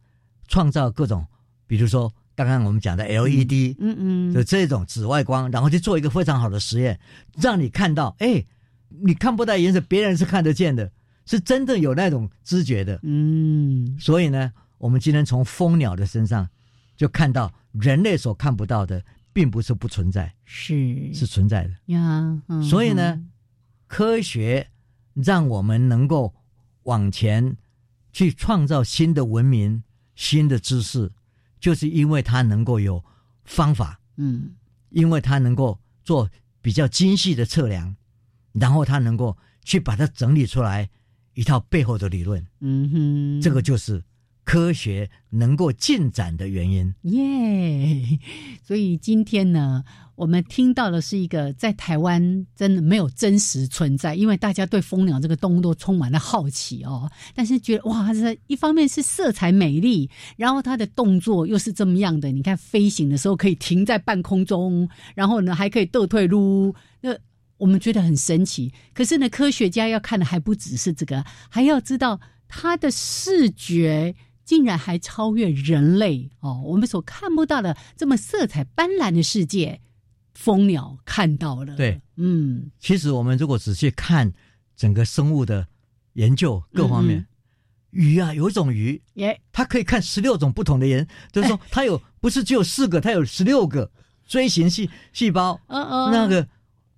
[SPEAKER 2] 创造各种，比如说刚刚我们讲的 LED，
[SPEAKER 1] 嗯嗯，
[SPEAKER 2] 的这种紫外光，然后去做一个非常好的实验，让你看到，哎，你看不到颜色，别人是看得见的，是真正有那种知觉的。
[SPEAKER 1] 嗯，
[SPEAKER 2] 所以呢，我们今天从蜂鸟的身上就看到人类所看不到的，并不是不存在，
[SPEAKER 1] 是
[SPEAKER 2] 是存在的。
[SPEAKER 1] 呀，嗯
[SPEAKER 2] 所以呢，科学让我们能够往前去创造新的文明、新的知识，就是因为他能够有方法，
[SPEAKER 1] 嗯。
[SPEAKER 2] 因为他能够做比较精细的测量，然后他能够去把它整理出来一套背后的理论，
[SPEAKER 1] 嗯哼，
[SPEAKER 2] 这个就是科学能够进展的原因。
[SPEAKER 1] 耶 *laughs* 所以今天呢，我们听到的是一个在台湾真的没有真实存在，因为大家对蜂鸟这个动物都充满了好奇哦，但是觉得哇，这一方面是色彩美丽，然后它的动作又是这么样的，你看飞行的时候可以停在半空中，然后呢还可以倒退撸，那我们觉得很神奇。可是呢，科学家要看的还不只是这个，还要知道它的视觉。竟然还超越人类哦！我们所看不到的这么色彩斑斓的世界，蜂鸟看到了。
[SPEAKER 2] 对，
[SPEAKER 1] 嗯，
[SPEAKER 2] 其实我们如果仔细看整个生物的研究各方面，
[SPEAKER 1] 嗯
[SPEAKER 2] 鱼啊，有一种鱼，
[SPEAKER 1] 耶，
[SPEAKER 2] 它可以看十六种不同的颜，就是说它有不是只有四个，它有十六个锥形细细胞，*laughs*
[SPEAKER 1] 嗯嗯，
[SPEAKER 2] 那个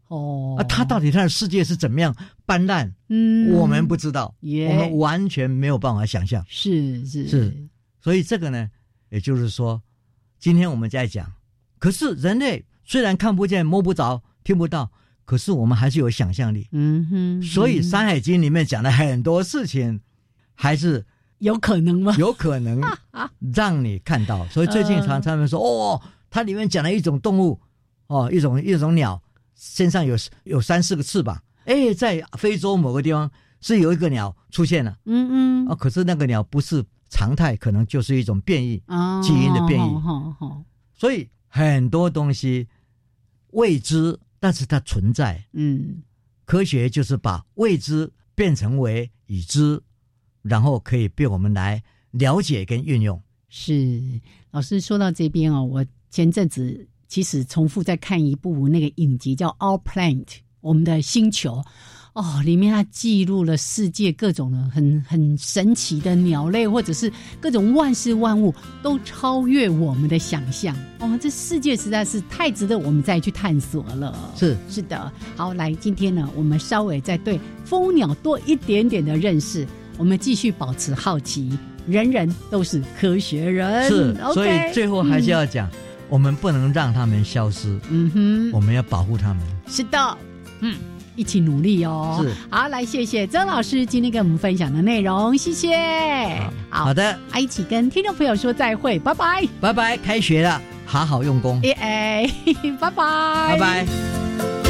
[SPEAKER 1] 哦
[SPEAKER 2] 啊，他到底他的世界是怎么样斑斓？
[SPEAKER 1] 嗯，
[SPEAKER 2] 我们不知道，我们完全没有办法想象。
[SPEAKER 1] 是是
[SPEAKER 2] 是，所以这个呢，也就是说，今天我们在讲，可是人类虽然看不见、摸不着、听不到，可是我们还是有想象力。
[SPEAKER 1] 嗯哼，
[SPEAKER 2] 所以《
[SPEAKER 1] 嗯
[SPEAKER 2] 山海经》里面讲的很多事情，还是
[SPEAKER 1] 有可能吗？
[SPEAKER 2] 有可能 *laughs* 让你看到。所以最近常常们说，哦，它里面讲了一种动物，哦，一种一种鸟，身上有有三四个翅膀，哎，在非洲某个地方是有一个鸟出现了，
[SPEAKER 1] 嗯嗯。
[SPEAKER 2] 啊，可是那个鸟不是常态，可能就是一种变异，
[SPEAKER 1] 啊，
[SPEAKER 2] 基因的变异。
[SPEAKER 1] 好好，
[SPEAKER 2] 所以很多东西未知，但是它存在。
[SPEAKER 1] 嗯。
[SPEAKER 2] 科学就是把未知变成为已知，然后可以被我们来了解跟运用。
[SPEAKER 1] 是。老师说到这边哦，我前阵子其实重复在看一部那个影集，叫《Our Planet》，我们的星球。哦，里面它记录了世界各种的很很神奇的鸟类，或者是各种万事万物，都超越我们的想象。哦，这世界实在是太值得我们再去探索了。
[SPEAKER 2] 是
[SPEAKER 1] 是的，好，来，今天呢，我们稍微再对蜂鸟多一点点的认识，我们继续保持好奇，人人都是科学人。
[SPEAKER 2] 是，所以最后还是
[SPEAKER 1] 嗯
[SPEAKER 2] 要讲，我们不能让他们消失，
[SPEAKER 1] 嗯哼，
[SPEAKER 2] 我们要保护他们。
[SPEAKER 1] 是的，嗯，一起努力哦。
[SPEAKER 2] 是，
[SPEAKER 1] 好，来，谢谢曾老师今天跟我们分享的内容，谢谢。好，
[SPEAKER 2] 好的，
[SPEAKER 1] 啊一起跟听众朋友说再会，拜拜。
[SPEAKER 2] 拜拜，开学了，好好用功，
[SPEAKER 1] 哎哎，*laughs* 拜拜，
[SPEAKER 2] 拜拜。